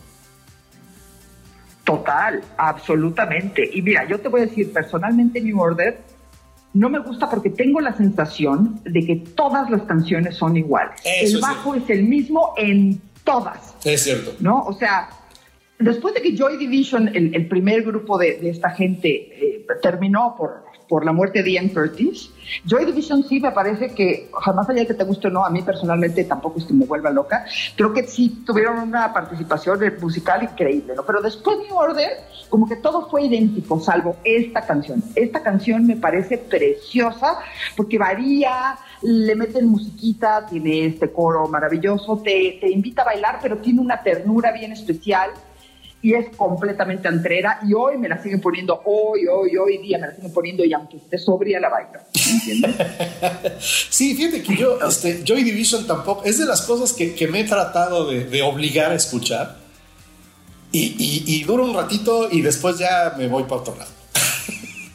Total, absolutamente. Y mira, yo te voy a decir, personalmente New Order no me gusta porque tengo la sensación de que todas las canciones son iguales. Eso el es bajo es el mismo en todas, Es cierto. ¿no? O sea, después de que Joy Division, el, primer grupo de, de esta gente, eh, terminó por, por la muerte de Ian Curtis, Joy Division sí me parece que, jamás allá de que te guste o no, a mí personalmente tampoco es que me vuelva loca, creo que sí tuvieron una participación de- musical increíble, ¿no? Pero después New Order, como que todo fue idéntico, salvo esta canción. Esta canción me parece preciosa porque varía, le meten musiquita, tiene este coro maravilloso, te, te invita a bailar, pero tiene una ternura bien especial y es completamente antrera y hoy me la siguen poniendo, hoy, hoy, hoy día me la siguen poniendo y aunque esté sobria la bailo, ¿entiendes? [laughs] Sí, fíjate que yo, este, Joy Division tampoco, es de las cosas que, que me he tratado de, de obligar a escuchar. Y, y, y dura un ratito y después ya me voy para otro lado.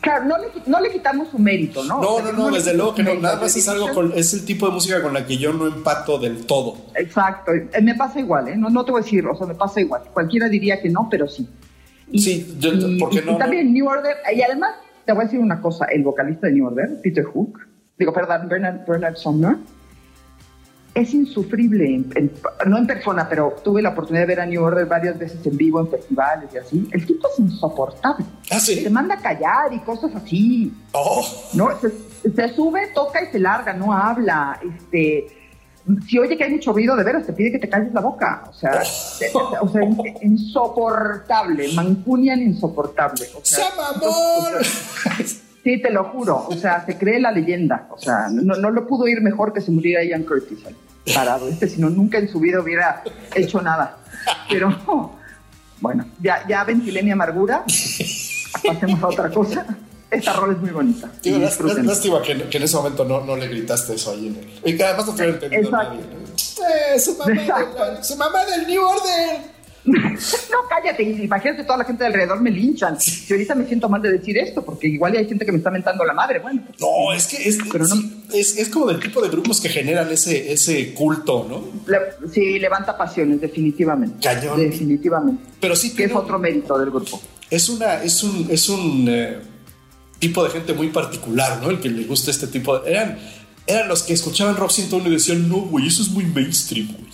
Claro, no le, no le quitamos su mérito, ¿no? No, no, no, desde luego que no. Nada más es algo con, es el tipo de música con la que yo no empato del todo. Exacto, eh, me pasa igual, ¿eh? No, no te voy a decir, o sea, me pasa igual. Cualquiera diría que no, pero sí. Sí, yo- ¿por qué no? y también New Order, y además te voy a decir una cosa, el vocalista de New Order, Peter Hook, digo, perdón, Bernard, Bernard Sumner, es insufrible, en- en- no en persona, pero tuve la oportunidad de ver a New Order varias veces en vivo, en festivales y así. El tipo es insoportable. Ah, sí. Te manda a callar y cosas así. Oh, ¿no? Se, se sube, toca y se larga, no habla. Este, si oye que hay mucho ruido, de veras te pide que te calles la boca. O sea, de- o sea in- [laughs] insoportable, mancunian insoportable. O sea, [laughs] sí, te lo juro. O sea, se cree la leyenda. O sea, no, no lo pudo ir mejor que se muriera Ian Curtis parado. Este, si no, nunca en su vida hubiera hecho nada. Pero, bueno, ya, ya ventilé mi amargura. Pasemos a otra cosa. Esta rol es muy bonita. Tío, lástima que, que en ese momento no, no le gritaste eso ahí en el. Y que además no te hubiera entendido Exacto. nadie. Eh, su, mamá del, su mamá del New Order. [laughs] No, cállate, imagínate toda la gente de alrededor me linchan. Si ahorita me siento mal de decir esto, porque igual hay gente que me está mentando la madre. Bueno, pues, No, es que es, Pero no- sí, es, es como del tipo de grupos que generan ese, ese culto, ¿no? le- sí, levanta pasiones, definitivamente. Cañón. Definitivamente. Pero sí Que es otro mérito del grupo. Es una, es un, es un eh, tipo de gente muy particular, ¿no? El que le gusta este tipo de. Eran, eran los que escuchaban Rock 101 y decían, no, güey, eso es muy mainstream, güey.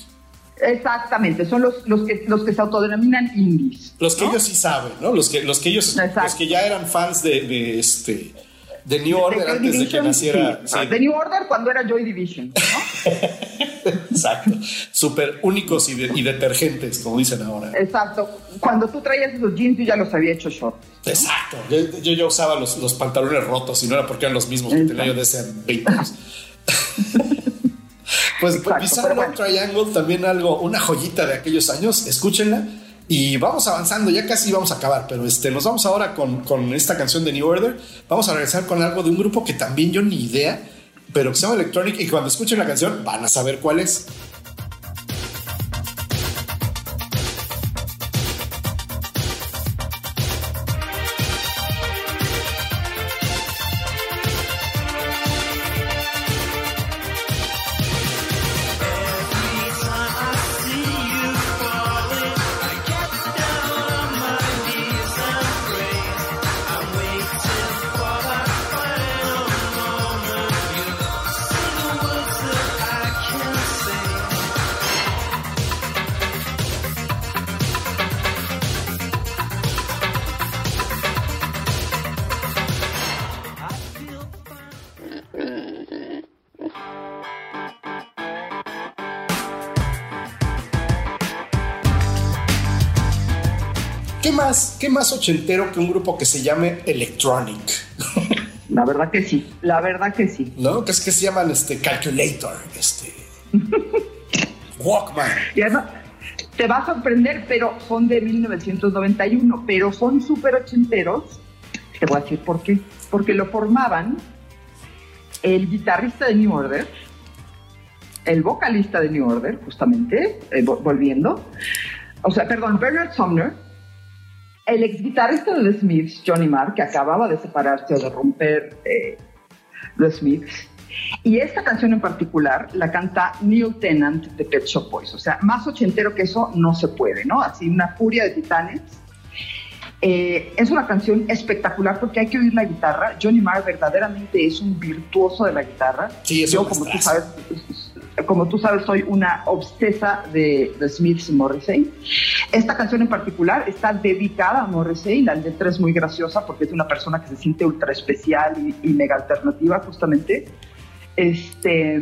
Exactamente, son los, los, que, los que se autodenominan indies. Los que ¿no? ellos sí saben, ¿no? Los que, los que ellos, Exacto. los que ya eran fans de, de este de New Order De antes de que Division, naciera. sí. sí. De New Order cuando era Joy Division. ¿no? [laughs] Exacto. Súper únicos y, de- y detergentes, como dicen ahora. Exacto. Cuando tú traías esos jeans, yo ya los había hecho short. Exacto. Yo, yo, yo usaba los, los pantalones rotos y no era porque eran los mismos que Exacto. tenía yo de hace 20 años. [laughs] pues Exacto, Bizarre Love Triangle, también algo, una joyita de aquellos años. Escúchenla. Y vamos avanzando, ya casi vamos a acabar, pero este, nos vamos ahora con, con esta canción de New Order. Vamos a regresar con algo de un grupo que también yo ni idea, pero que se llama Electronic y cuando escuchen la canción van a saber cuál es. Más, ¿Qué más ochentero que un grupo que se llame Electronic? La verdad que sí, la verdad que sí. ¿No? Que es que se llaman este Calculator, este [laughs] Walkman. Y además, te va a sorprender, pero son de 1991, pero son súper ochenteros. Te voy a decir por qué. Porque lo formaban el guitarrista de New Order, el vocalista de New Order, justamente, eh, vo- volviendo. O sea, perdón, Bernard Sumner, el ex guitarrista de The Smiths, Johnny Marr, que acababa de separarse o de romper eh, The Smiths. Y esta canción en particular la canta Neil Tennant de Pet Shop Boys. O sea, más ochentero que eso no se puede, ¿no? Así una furia de titanes. Eh, es una canción espectacular porque hay que oír la guitarra. Johnny Marr verdaderamente es un virtuoso de la guitarra. Sí, es Yo, como tú sabes, como tú sabes, soy una obsesa de, de Smiths y Morrissey. Esta canción en particular está dedicada a Morrissey. La letra es muy graciosa porque es una persona que se siente ultra especial y, y mega alternativa, justamente. Este,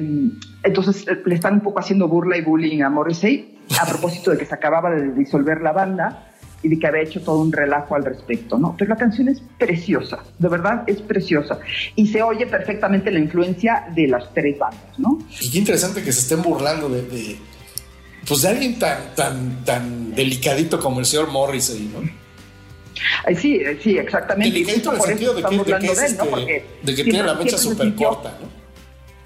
entonces eh, le están un poco haciendo burla y bullying a Morrissey a propósito de que se acababa de disolver la banda y de que había hecho todo un relajo al respecto, ¿no? Pero la canción es preciosa, de verdad es preciosa y se oye perfectamente la influencia de las tres bandas, ¿no? Y qué interesante que se estén burlando de, de, pues de alguien tan, tan, tan delicadito como el señor Morrissey, ¿no? Ay, sí, eh, sí, exactamente. Delicadito en el sentido de que, de es de él, ¿no? este, Porque de que tiene la mecha súper corta, ¿no?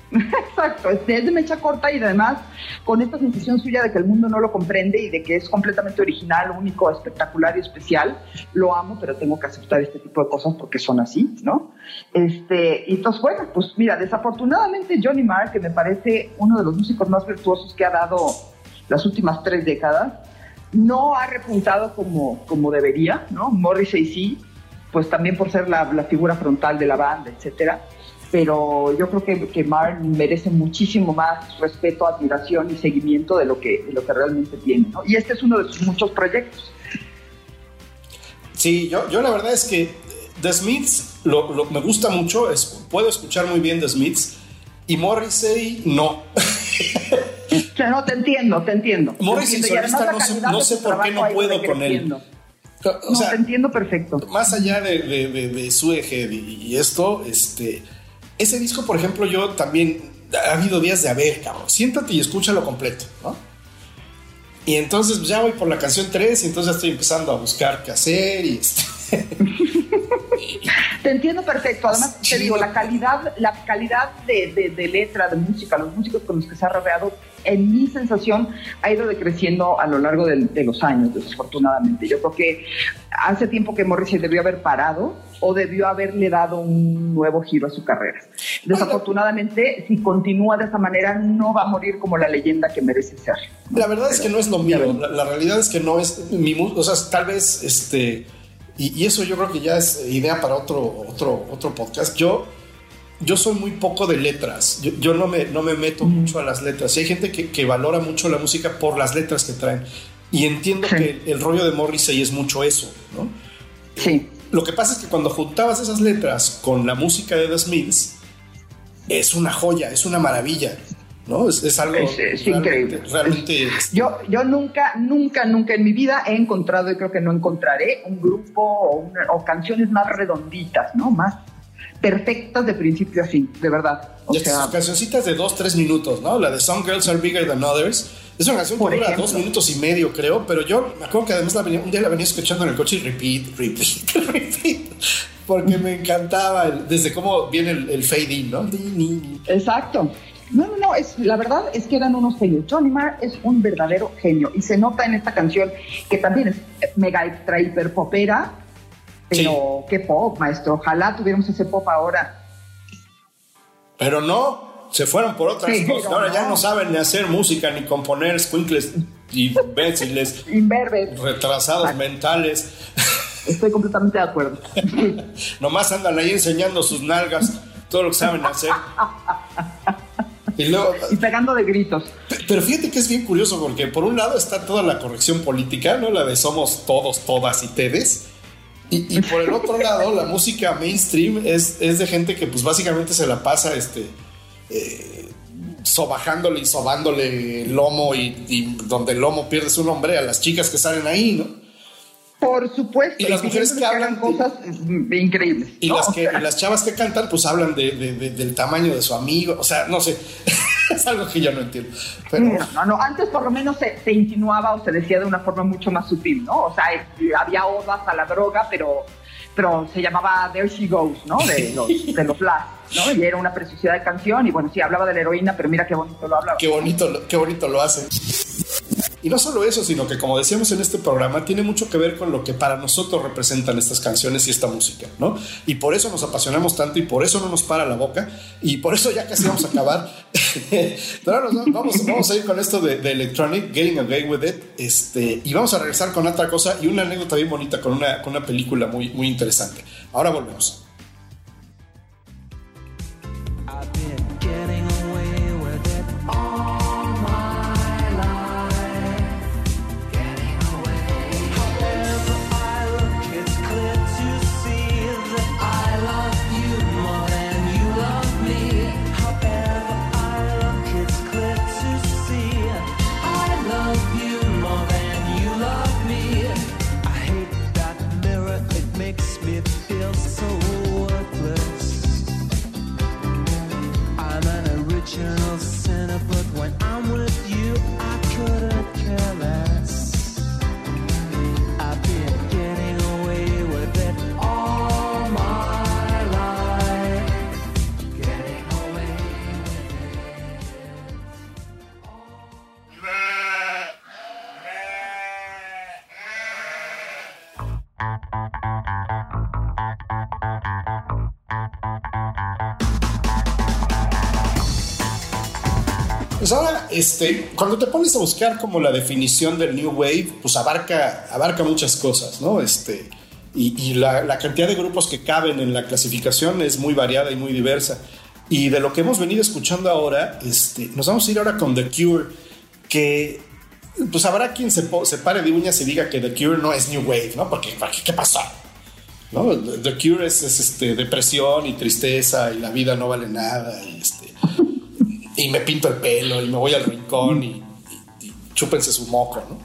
[laughs] Exacto, es de, mecha corta y además con esta sensación suya de que el mundo no lo comprende y de que es completamente original, único, espectacular y especial. Lo amo, pero tengo que aceptar este tipo de cosas porque son así, ¿no? Este, y entonces, bueno, pues mira, desafortunadamente Johnny Marr, que me parece uno de los músicos más virtuosos que ha dado las últimas tres décadas, no ha repuntado como, como debería, ¿no? Morrissey sí, pues también por ser la, la figura frontal de la banda, etcétera pero yo creo que, que Marr merece muchísimo más respeto, admiración y seguimiento de lo que, de lo que realmente tiene. ¿no? Y este es uno de sus muchos proyectos. Sí, yo, yo la verdad es que The Smiths lo, lo- me gusta mucho, es, puedo escuchar muy bien The Smiths y Morrissey no. [laughs] O sea, no, te entiendo, te entiendo. Te Morrissey entiendo. Solista la no sé- no sé su por qué no puedo con él. O No, sea, te entiendo perfecto. más allá de, de, de, de Suehead y, y esto, este, ese disco, por ejemplo, yo también ha habido días de a ver, cabrón, siéntate y escúchalo completo, ¿no? Y entonces pues, ya voy por la canción 3 y entonces ya estoy empezando a buscar qué hacer y este, [laughs] Te entiendo perfecto. Además, te digo, la calidad, la calidad de, de- de letra, de música, los músicos con los que se ha rodeado, en mi sensación, ha ido decreciendo a lo largo del- de, los años, desafortunadamente. Yo creo que hace tiempo que Morrissey debió haber parado o debió haberle dado un nuevo giro a su carrera. Desafortunadamente, si continúa de esa manera, no va a morir como la leyenda que merece ser. La verdad es que no es lo mío. La, la realidad es que no es mi mu- O sea, tal vez este. Y, y eso yo creo que ya es idea para otro, otro, otro podcast. Yo, yo soy muy poco de letras. Yo, yo no, me, no me meto mucho a las letras. Y hay gente que, que valora mucho la música por las letras que traen. Y entiendo Sí. que el rollo de Morrissey es mucho eso, ¿no? Sí. Lo que pasa es que cuando juntabas esas letras con la música de The Smiths, es una joya, es una maravilla, ¿no? Es, es algo Es- es realmente, increíble. realmente Yo, yo nunca, nunca, nunca en mi vida he encontrado, y creo que no encontraré, un grupo o, una- o canciones más redonditas, ¿no? Más perfectas de principio a fin, de verdad. O sea, cancioncitas de dos, tres minutos, ¿no? La de Some Girls Are Bigger Than Others. Es una canción que dura ejemplo. dos minutos y medio, creo, pero yo me acuerdo que además la venía- un día la venía escuchando en el coche y repeat, repeat, [laughs] repeat, porque me encantaba el- desde cómo viene el, el fade in, ¿no? Exacto. No, no, no, es, la verdad es que eran unos genios. Johnny Marr es un verdadero genio y se nota en esta canción que también es mega extra hiper popera, pero qué pop, maestro. Ojalá tuviéramos ese pop ahora. Pero no, se fueron por otras Sí, cosas. Ahora ya no. saben ni hacer música, ni componer squinkles y imbéciles, [laughs] Inverbes. retrasados mentales. Estoy completamente de acuerdo. [laughs] Nomás andan ahí enseñando sus nalgas, todo lo que saben hacer. Y luego, Y pegando de gritos. Pe- Pero fíjate que es bien curioso porque por un lado está toda la corrección política, ¿no? La de somos todos, todas y tedes. Y, y por el otro lado, la música mainstream es, es de gente que pues básicamente se la pasa este, eh, sobajándole y sobándole el lomo y, y donde el lomo pierde su nombre a las chicas que salen ahí, ¿no? Por supuesto. Y las mujeres que hablan- cosas mm, increíbles. Y, ¿no? las, que, y las chavas que cantan pues hablan de- de- de- del tamaño de su amigo, o sea, no sé, [laughs] es algo que yo no entiendo. Pero, No, no, no, antes por lo menos se, se insinuaba o se decía de una forma mucho más sutil, ¿no? O sea, eh, había odas a la droga, pero, pero se llamaba There She Goes, ¿no? De [laughs] los, de los Last, ¿no? Y era una preciosidad de canción y bueno, sí, hablaba de la heroína, pero mira qué bonito lo hablaba. Qué bonito, lo- qué bonito lo hacen. Y no solo eso, sino que como decíamos en este programa, tiene mucho que ver con lo que para nosotros representan estas canciones y esta música, ¿no? Y por eso nos apasionamos tanto y por eso no nos para la boca y por eso ya casi vamos a acabar. [laughs] Pero vamos, vamos a ir con esto de, de Electronic, Getting Away With It, este, y vamos a regresar con otra cosa y una anécdota bien bonita con una, con una película muy, muy interesante. Ahora volvemos. Pues ahora, este, cuando te pones a buscar como la definición del New Wave, pues abarca, abarca muchas cosas, ¿no? Este, y y la, la cantidad de grupos que caben en la clasificación es muy variada y muy diversa. Y de lo que hemos venido escuchando ahora, este, nos vamos a ir ahora con The Cure, que pues habrá quien se, se pare de uñas y diga que The Cure no es New Wave, ¿no? Porque, ¿qué pasó? ¿No? The The Cure es, es, este, depresión y tristeza y la vida no vale nada y, este, y me pinto el pelo y me voy al rincón y, y- y chúpense su moco, ¿no?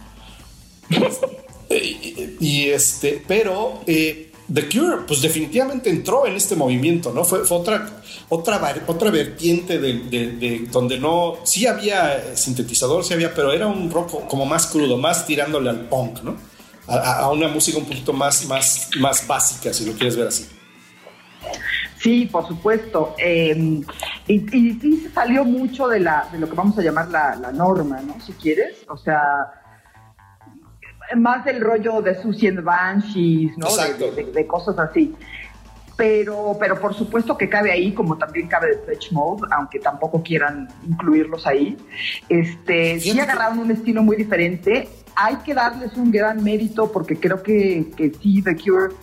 [laughs] y, y- este, pero eh, The Cure, pues definitivamente entró en este movimiento, ¿no? Fue, fue otra, otra, otra vertiente de, de- de- donde no, sí había eh, sintetizador, sí había, pero era un rock como más crudo, más tirándole al punk, ¿no? A, a- a una música un poquito más, más, más básica, si lo quieres ver así. Sí, por supuesto. Eh, y, y sí se salió mucho de, la, de lo que vamos a llamar la, la norma, ¿no? Si quieres. O sea, más del rollo de Susie and Banshees, ¿no? De, Exacto. de- de cosas así. Pero, pero por supuesto que cabe ahí, como también cabe de Depeche Mode, aunque tampoco quieran incluirlos ahí. Este, sí que- agarraron un estilo muy diferente. Hay que darles un gran mérito porque creo que, que sí, The Cure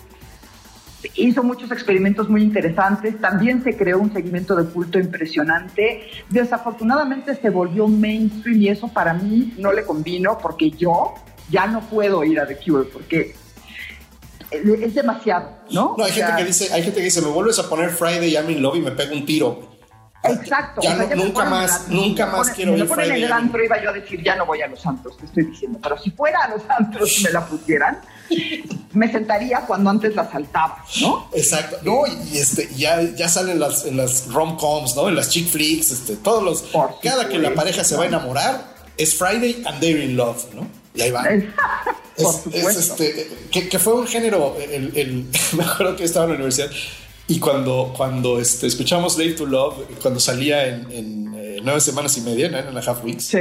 hizo muchos experimentos muy interesantes, también se creó un segmento de culto impresionante, desafortunadamente se volvió mainstream y eso para mí no le convino porque yo ya no puedo ir a The Cure porque es demasiado, ¿no? No, hay O gente sea, que dice, hay gente que dice, me vuelves a poner Friday I'm in Love y me pego un tiro. Exacto. Ya o sea, no- me nunca ponen más- el- nunca me más ponen- quiero me ir ponen Friday en el I'm- antro iba yo a decir, ya no voy a los antros, te estoy diciendo. Pero si fuera a los antros y me la pusieran, me sentaría cuando antes la saltaba, ¿no? Exacto. No, y, este, ya, ya salen las, en las rom-coms, ¿no? En las chick flicks, este, todos los. Por cada que la pareja se va a enamorar, es Friday and they're in love, ¿no? Y ahí van. Por Es, supuesto. es, este, que, que fue un género, el, el- [laughs] me acuerdo que estaba en la universidad y cuando, cuando este, escuchamos Dave to Love, cuando salía en, en, eh, nueve semanas y media, Nine and a Half Weeks, Sí,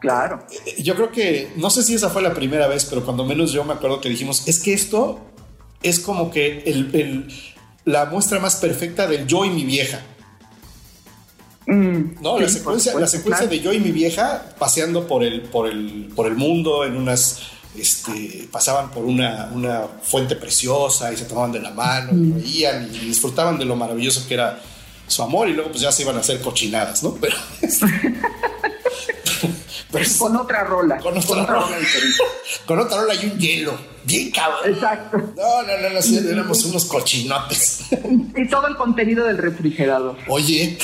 claro. eh, yo creo que, no sé si esa fue la primera vez, pero cuando menos yo me acuerdo que dijimos, es que esto es como que el, el- la muestra más perfecta del yo y mi vieja. Mm, No, sí, la secuencia, la secuencia claro. de yo y mi vieja paseando por el, por el, por el mundo en unas, este, pasaban por una, una fuente preciosa y se tomaban de la mano y reían y disfrutaban de lo maravilloso que era su amor y luego pues ya se iban a hacer cochinadas, ¿no? Pero, [laughs] pero Con otra rola. con otra rola diferente. con otra rola y un hielo, bien cabrón. Exacto. No, no, no, no, sí, éramos unos cochinotes. Y todo el contenido del refrigerador. Oye,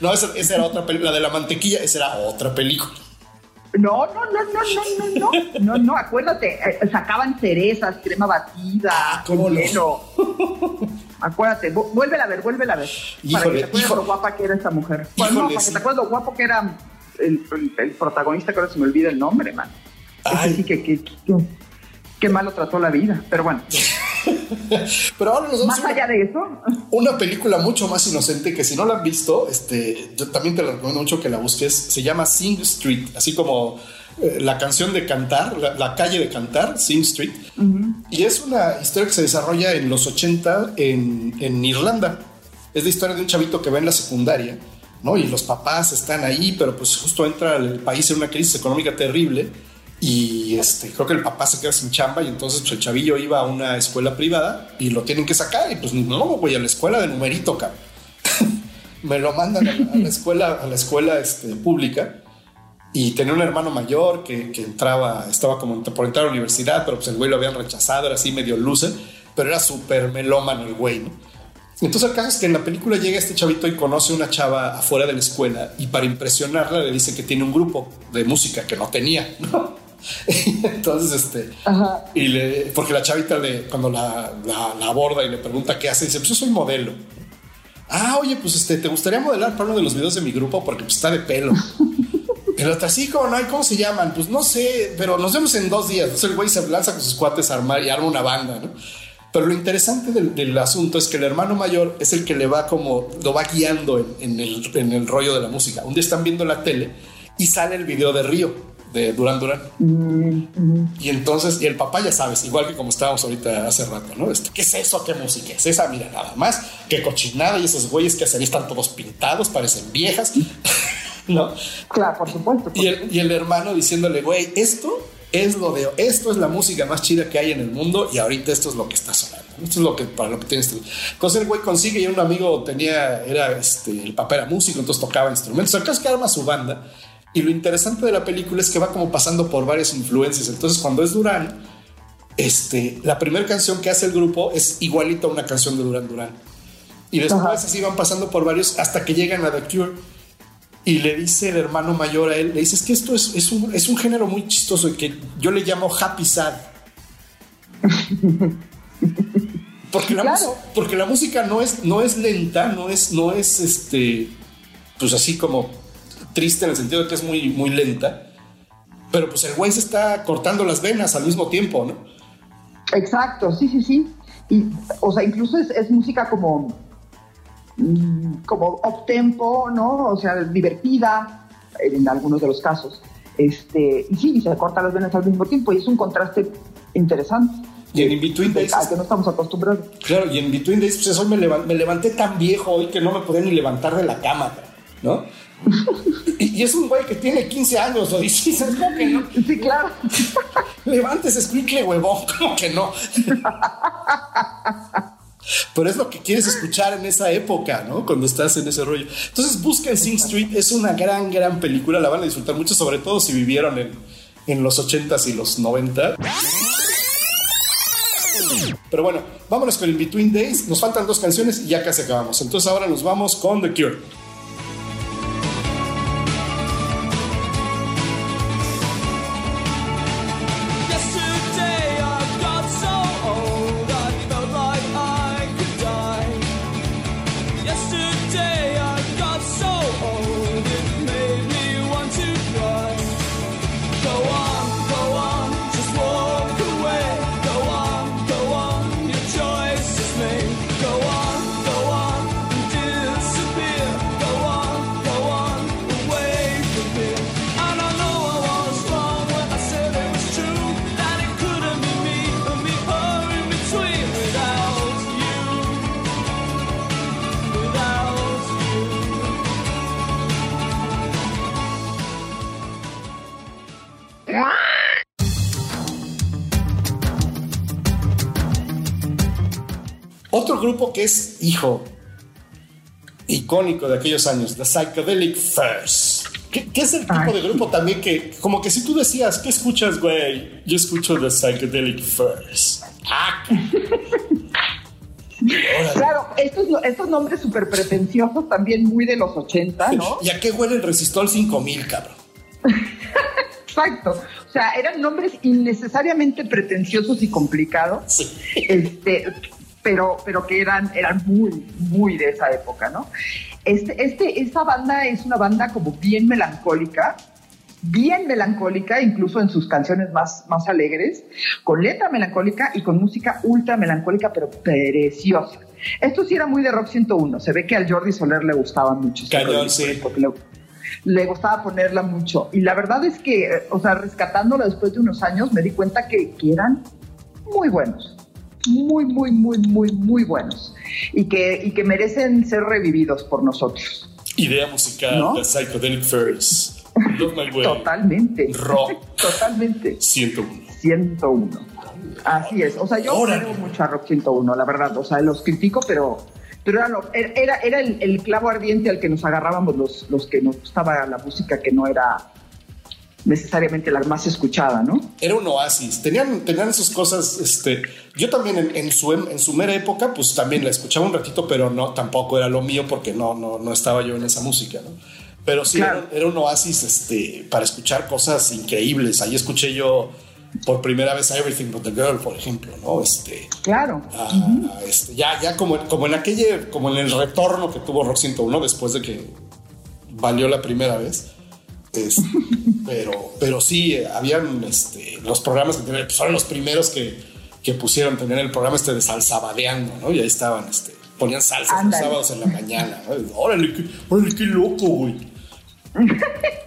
no, esa, esa era otra película, la de la mantequilla, esa era otra película. No, no, no, no, no, no, no, no, no, acuérdate, eh, sacaban cerezas, crema batida, Ah, ¿cómo hielo. Acuérdate, vu- vuélvela a ver, vuélvela a ver. para Híjole, que te acuerdes híjole. lo guapa que era esa mujer. Bueno, no, Híjole, para sí. que te acuerdes lo guapo que era el, el- protagonista, que ahora se me olvida el nombre, man. Ay. Sí que, que, que, que malo trató la vida. Pero bueno, [laughs] Pero ahora nos vamos más allá de eso, una película mucho más inocente que si no la han visto, este, yo también te la recomiendo mucho que la busques. Se llama Sing Street, así como eh, la canción de cantar, la, la calle de cantar, Sing Street. Y es una historia que se desarrolla en los 80 en, en Irlanda. Es la historia de un chavito que va en la secundaria, ¿no? Y los papás están ahí, pero pues justo entra el país en una crisis económica terrible. Y este, creo que el papá se queda sin chamba y entonces pues, el chavillo iba a una escuela privada y lo tienen que sacar. Y pues no, voy a la escuela de numerito, cabrón. [laughs] Me lo mandan a la, escuela, a la escuela este, pública y tenía un hermano mayor que, entraba, estaba como por entrar a la universidad, pero pues el güey lo habían rechazado, era así medio loser, pero era súper melómano el güey, ¿no? Entonces el caso es que en la película llega este chavito y conoce una chava afuera de la escuela y para impresionarla le dice que tiene un grupo de música que no tenía, ¿no? [laughs] Entonces, este, Ajá. y le, porque la chavita le, cuando la, la, la aborda y le pregunta qué hace, dice, pues yo soy modelo. Ah, oye, pues este, ¿te gustaría modelar para uno de los videos de mi grupo? Porque pues, está de pelo. El otro, sí, como no, ¿y cómo se llaman? Pues no sé, pero nos vemos en dos días. Entonces el güey se lanza con sus cuates a armar y arma una banda, ¿no? Pero lo interesante del, del asunto es que el hermano mayor es el que le va como, lo va guiando en, en el, en el rollo de la música. Un día están viendo la tele y sale el video de Río, de Duran Duran. Mm, Y entonces, y el papá ya sabes, igual que como estábamos ahorita hace rato, ¿no? Este, ¿Qué es eso? ¿Qué música es esa? Mira, nada más, qué cochinada y esos güeyes que hacen están todos pintados, parecen viejas, [laughs] ¿no? Claro, por supuesto. por Y el, y el hermano diciéndole, güey, esto es lo de, esto es la música más chida que hay en el mundo y ahorita esto es lo que está sonando. Esto es lo que, para lo que tienes. Entonces el güey consigue y un amigo tenía, era, este, el papá era músico, entonces tocaba instrumentos. Caso es que arma su banda. Y lo interesante de la película es que va como pasando por varias influencias. Entonces cuando es Durán, este, la primera canción que hace el grupo es igualita a una canción de Durán Durán. Y después Ajá. así van pasando por varios hasta que llegan a The Cure. Y le dice el hermano mayor a él, le dice, es que esto es, es un, es un género muy chistoso y que yo le llamo happy sad. [laughs] Porque la, Claro. porque la música no es, no es lenta, no es, no es este, pues así como triste en el sentido de que es muy, muy lenta. Pero pues el güey se está cortando las venas al mismo tiempo, ¿no? Exacto, sí, sí, sí. Y, o sea, incluso es, es música como, como up tempo, ¿no? O sea, divertida en algunos de los casos. Este, y sí, y se corta las venas al mismo tiempo y es un contraste interesante. Y en In Between Days- al que no estamos acostumbrados. Claro, y en Between Days, pues hoy me, levan- me levanté tan viejo hoy que no me podía ni levantar de la cama, ¿no? y, y es un güey que tiene 15 años, o 16, ¿cómo que no? Sí, claro. Levántese, explique, huevón, ¿cómo que no? [laughs] Pero es lo que quieres escuchar en esa época, ¿no? Cuando estás en ese rollo. Entonces, busquen Sing Street, es una gran, gran película, la van a disfrutar mucho, sobre todo si vivieron en, en los 80s y los 90. Pero bueno, vámonos con In Between Days. Nos faltan dos canciones y ya casi acabamos. Entonces ahora nos vamos con The Cure. Grupo que es, hijo, icónico de aquellos años, The Psychedelic Furs. Que, que es el tipo Ay. de grupo también que, como que si tú decías, ¿qué escuchas, güey? Yo escucho The Psychedelic Furs. Ah. Claro, estos, estos nombres súper pretenciosos también muy de los 80, ¿no? [laughs] ¿Y a qué huele el Resistol 5000, cabrón? Exacto. O sea, eran nombres innecesariamente pretenciosos y complicados. Sí. este, pero, pero que eran, eran muy, muy de esa época, ¿no? Este, este, esta banda es una banda como bien melancólica, bien melancólica, incluso en sus canciones más, más alegres, con letra melancólica y con música ultra melancólica, pero preciosa. Esto sí era muy de Rock 101. Se ve que al Jordi Soler le gustaba mucho. Cañón, sí. porque le, le gustaba ponerla mucho. Y la verdad es que, o sea, rescatándola después de unos años, me di cuenta que, que eran muy buenos. Muy, muy, muy, muy, muy buenos. Y que, y que merecen ser revividos por nosotros. Idea musical, ¿No? The Psychedelic Furs. Love My Way. Totalmente. Rock. [laughs] Totalmente. 101. 101. Así es. O sea, yo Órale. creo mucho a Rock 101, la verdad. O sea, los critico, pero, pero era, lo- era, era el, el clavo ardiente al que nos agarrábamos los, los que nos gustaba la música que no era necesariamente la más escuchada, ¿no? Era un oasis. Tenían, tenían esas cosas. Este, yo también en, en su, en su mera época, pues también la escuchaba un ratito, pero no, tampoco era lo mío porque no, no, no estaba yo en esa música, ¿no? Pero sí, Claro. era, era un oasis este, para escuchar cosas increíbles. Ahí escuché yo por primera vez Everything But the Girl, por ejemplo, ¿no? Este, Claro. Ah, este, ya, ya como, como en aquella, como en el retorno que tuvo Rock 101 después de que valió la primera vez. Pero, pero sí, habían este, los programas que tenían, pues, fueron los primeros que, que pusieron, tenían el programa este de salsabadeando, ¿no? Y ahí estaban, este, ponían salsa los sábados en la mañana, ¿no? Y, Órale, qué, órale, qué loco, güey. [laughs]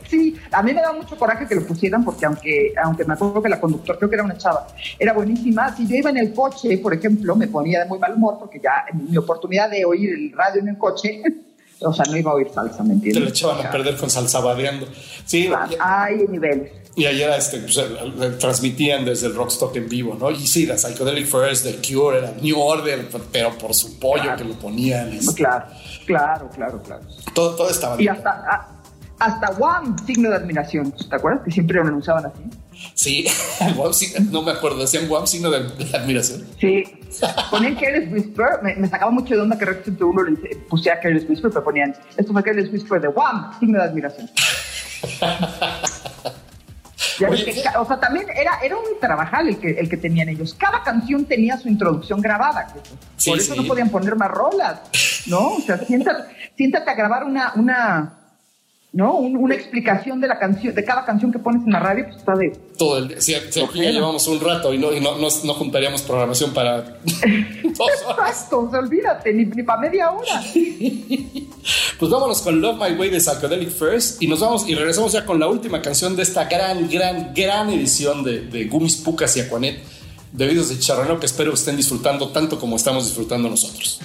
Sí, a mí me da mucho coraje que lo pusieran porque aunque, aunque me acuerdo que la conductora, creo que era una chava, era buenísima. Si yo iba en el coche, por ejemplo, me ponía de muy mal humor porque ya mi oportunidad de oír el radio en el coche, [laughs] o sea, no iba a oír salsa, ¿me Te entiendes? lo echaban a perder con salsabadeando. Sí, y- Hay niveles. y ayer este, pues, transmitían desde el Rockstock en vivo, ¿no? Y sí, la Psychedelic First, The Cure, era New Order, pero por su pollo que lo ponían. este, Claro, claro, claro, claro. todo, todo estaba Y bien. hasta, a- hasta One, signo de admiración. ¿Te acuerdas? Que siempre lo anunciaban así. [laughs] Sí, no me acuerdo, decían Guam, signo de, admiración. Sí. Ponían Careless Whisper. Me, me sacaba mucho de onda que Rock 101 le dice- pusiera Careless Whisper, pero ponían, esto fue Careless Whisper de One, signo de admiración. [laughs] Oye, que ca- o sea, también era, era un trabajal el que, el que tenían ellos. Cada canción tenía su introducción grabada. Sí, Por eso sí. no podían poner más rolas, ¿no? O sea, siéntate, siéntate a grabar una, una, ¿no? Un- una explicación de la canción, de cada canción que pones en la radio, pues está de, Todo el día. Aquí ya llevamos un rato y no, y no, no, no juntaríamos programación para [laughs] dos horas. Exacto, olvídate, ni, ni para media hora. [laughs] Pues vámonos con Love My Way de Psychedelic First y nos vamos y regresamos ya con la última canción de esta gran, gran, gran edición de, de Gumis, Pucas y Aquanet de Videos de Chicharrano que espero que estén disfrutando tanto como estamos disfrutando nosotros.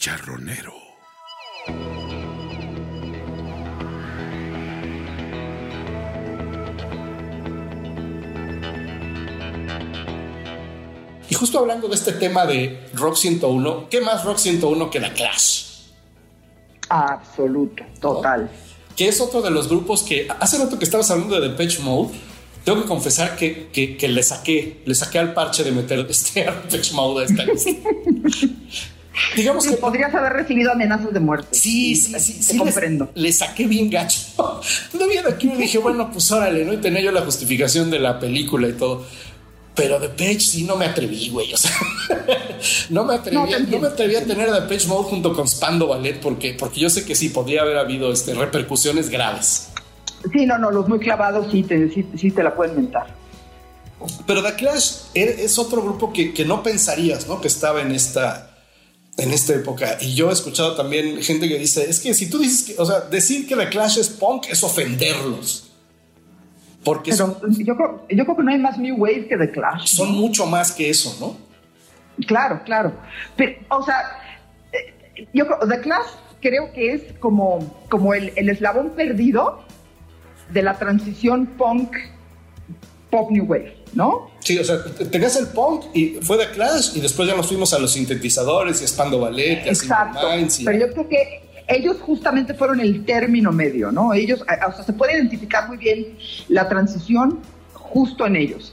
Chicharronero. Y justo hablando de este tema de Rock 101, ¿qué más Rock 101 que The Clash? Absoluto, total. Que es otro de los grupos que hace rato que estabas hablando de Depeche Mode. Tengo que confesar que, que, que le saqué, le saqué al parche de meter este [laughs] Depeche Mode a esta lista. [laughs] Digamos Sí, que podrías haber recibido amenazas de muerte. Sí, sí, sí, sí. comprendo. Le, saqué bien gacho. [laughs] Todavía de aquí me dije, bueno, pues órale, ¿no? Y tenía yo la justificación de la película y todo. Pero de Page sí no me atreví, güey. O sea, [laughs] no me atreví, No, me atreví a tener a Page Mode junto con Spando Ballet porque, porque yo sé que sí podría haber habido este, repercusiones graves. Sí, no, no, los muy clavados sí te, sí, sí te la pueden mentar. Pero The Clash e- es otro grupo que, que no pensarías, ¿no? Que estaba en esta, en esta época. Y yo he escuchado también gente que dice, es que si tú dices que, o sea, decir que The Clash es punk es ofenderlos. Porque son, Pero yo creo, yo creo que no hay más New Wave que The Clash. son mucho más que eso, ¿no? Claro, claro. Pero, o sea, eh, yo creo, The Clash creo que es como, como el, el eslabón perdido de la transición punk pop New Wave, ¿no? Sí, o sea, te- tenías el punk y fue The Clash y después ya nos fuimos a los sintetizadores y a Spando Ballet y Exacto. Y- Pero yo creo que ellos justamente fueron el término medio, ¿no? Ellos, o sea, se puede identificar muy bien la transición justo en ellos.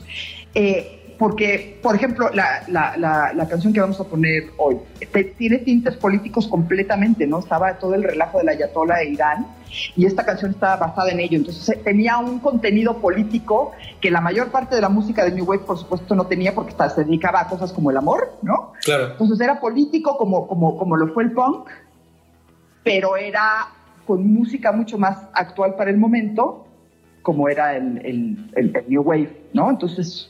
Eh, porque, por ejemplo, la, la- la- la canción que vamos a poner hoy te- tiene tintes políticos completamente, ¿no? Estaba todo el relajo de la Ayatollah de Irán y esta canción estaba basada en ello. Entonces eh, tenía un contenido político que la mayor parte de la música de New Wave, por supuesto, no tenía porque hasta se dedicaba a cosas como el amor, ¿no? Claro. Entonces era político como, como, como lo fue el punk, pero era con música mucho más actual para el momento, como era el, el- el- el New Wave, ¿no? Entonces,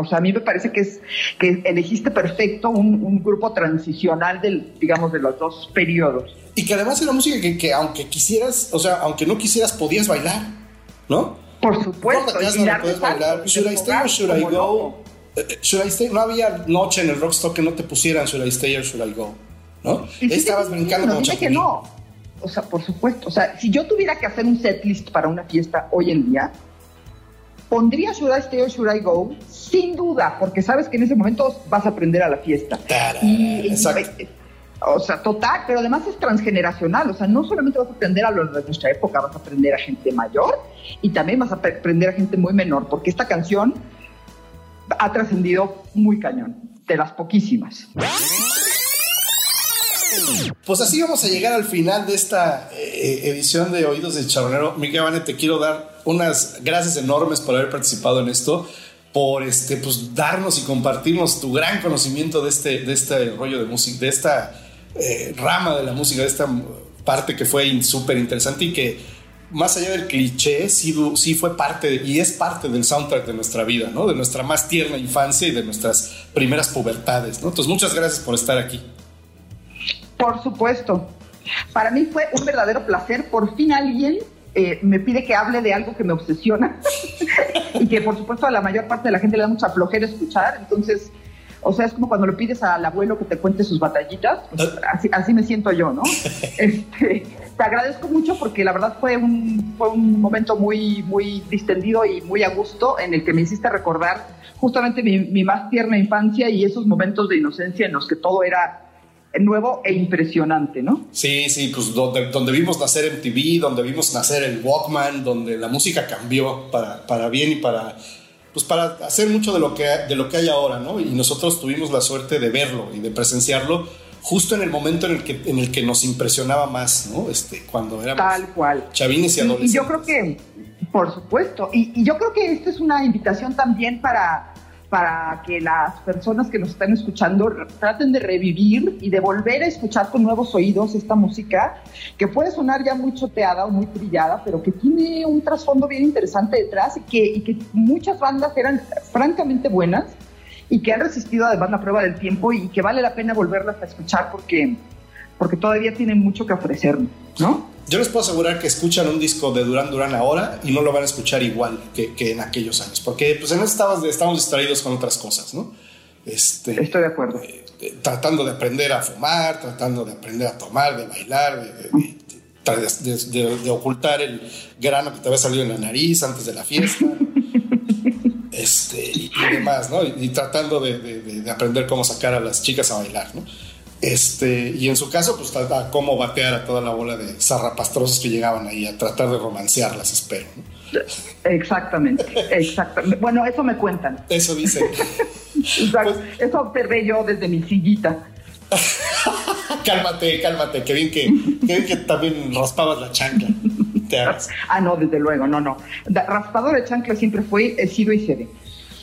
o sea, a mí me parece que es que elegiste perfecto un, un grupo transicional del, digamos, de los dos periodos. Y que además era música que, que aunque quisieras, o sea, aunque no quisieras, podías bailar, ¿no? Por supuesto, Jazz y no puedes bailar. Should I stay or should I go? loco. Eh, eh, Should I stay? No había noche en el Rockstock que no te pusieran Should I stay or should I go, ¿no? Y Estabas te- brincando no, como dime que chapulín. no. O sea, por supuesto. O sea, si yo tuviera que hacer un setlist para una fiesta hoy en día, pondría Should I Stay or Should I Go sin duda, porque sabes que en ese momento vas a aprender a la fiesta. Tará, Y- exacto. o sea, total, pero además es transgeneracional. O sea, no solamente vas a aprender a los de nuestra época, vas a aprender a gente mayor y también vas a apre- aprender a gente muy menor, porque esta canción ha trascendido muy cañón, de las poquísimas. Pues así vamos a llegar al final de esta eh, edición de Oídos de Charronero. Miguel Vane, te quiero dar unas gracias enormes por haber participado en esto, por este, pues, darnos y compartirnos tu gran conocimiento de este, de este rollo de música, de esta eh, rama de la música, de esta parte que fue súper interesante y que más allá del cliché, sí, fue parte y es parte del soundtrack de nuestra vida, ¿no? De nuestra más tierna infancia y de nuestras primeras pubertades. Entonces, muchas gracias por estar aquí. Por supuesto. Para mí fue un verdadero placer. Por fin alguien eh, me pide que hable de algo que me obsesiona [laughs] y que por supuesto a la mayor parte de la gente le da mucha flojera escuchar. Entonces, o sea, es como cuando le pides al abuelo que te cuente sus batallitas. Pues, así, así me siento yo, ¿no? [laughs] Este, te agradezco mucho porque la verdad fue un, fue un momento muy, muy distendido y muy a gusto en el que me hiciste recordar justamente mi, mi más tierna infancia y esos momentos de inocencia en los que todo era nuevo e impresionante, ¿no? Sí, sí, pues donde, donde vimos nacer MTV, donde vimos nacer el Walkman, donde la música cambió para, para bien y para, pues para hacer mucho de lo, que, de lo que hay ahora, ¿no? Y nosotros tuvimos la suerte de verlo y de presenciarlo justo en el momento en el que, en el que nos impresionaba más, ¿no? Este, cuando éramos Tal cual. chavines y Y, y adolescentes. yo creo que, por supuesto, y, y yo creo que esta es una invitación también para, para que las personas que nos están escuchando traten de revivir y de volver a escuchar con nuevos oídos esta música que puede sonar ya muy choteada o muy trillada, pero que tiene un trasfondo bien interesante detrás y que, y que muchas bandas eran francamente buenas y que han resistido además la prueba del tiempo y que vale la pena volverlas a escuchar porque, porque todavía tienen mucho que ofrecernos, ¿no? Yo les puedo asegurar que escuchan un disco de Duran Duran ahora y no lo van a escuchar igual que, que en aquellos años, porque pues en estabas- estamos distraídos con otras cosas, ¿no? Este, Estoy de acuerdo. eh, eh, tratando de aprender a fumar, tratando de aprender a tomar, de bailar, de, ocultar el grano que te había salido en la nariz antes de la fiesta. [laughs] Este, y, y demás, ¿no? Y, y tratando de aprender cómo sacar a las chicas a bailar, ¿no? Este, y en su caso, pues a, cómo batear a toda la bola de zarrapastrosos que llegaban ahí a tratar de romancearlas, espero. Exactamente, exactamente. Bueno, eso me cuentan. Eso dice. [laughs] Exacto. Eso observé yo desde mi sillita. [laughs] cálmate, cálmate, que bien que, que bien que también raspabas la chancla. Te. [laughs] Ah, no, desde luego, no, no. Raspador de chancla siempre fue, he sido y seré.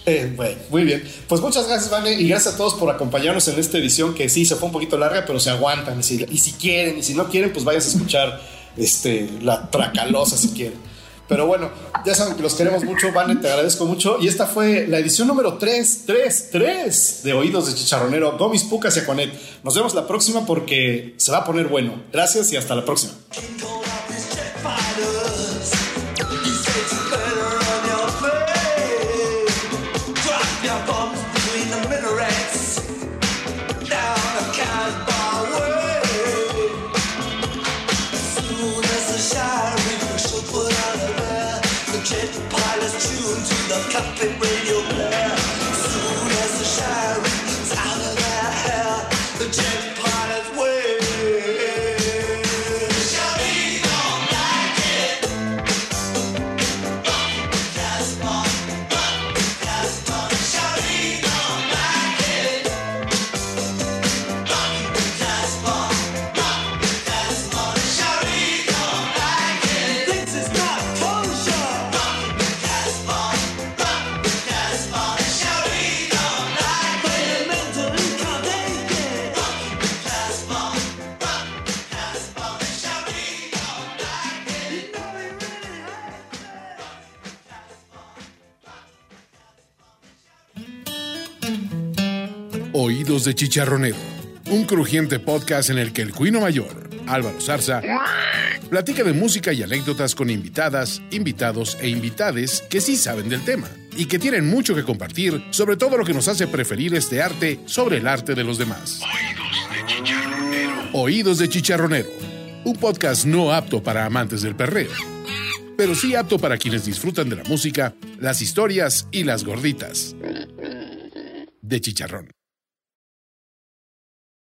Eh, bueno, muy bien. Pues muchas gracias, Vane, y gracias a todos por acompañarnos en esta edición que sí se fue un poquito larga, pero se aguantan. Y si, quieren, y si no quieren, pues vayan a escuchar [laughs] este, la tracalosa si quieren. Pero bueno, ya saben que los queremos mucho, Vane, te agradezco mucho. Y esta fue la edición número 3, 3, 3 de Oídos de Chicharronero, Gomis, Pucas y Aquanet. Nos vemos la próxima porque se va a poner bueno. Gracias y hasta la próxima. Cockpit Oídos de Chicharronero, un crujiente podcast en el que el cuino mayor, Álvaro Zarza, platica de música y anécdotas con invitadas, invitados e invitades que sí saben del tema y que tienen mucho que compartir sobre todo lo que nos hace preferir este arte sobre el arte de los demás. Oídos de Chicharronero, un podcast no apto para amantes del perreo, pero sí apto para quienes disfrutan de la música, las historias y las gorditas de chicharrón.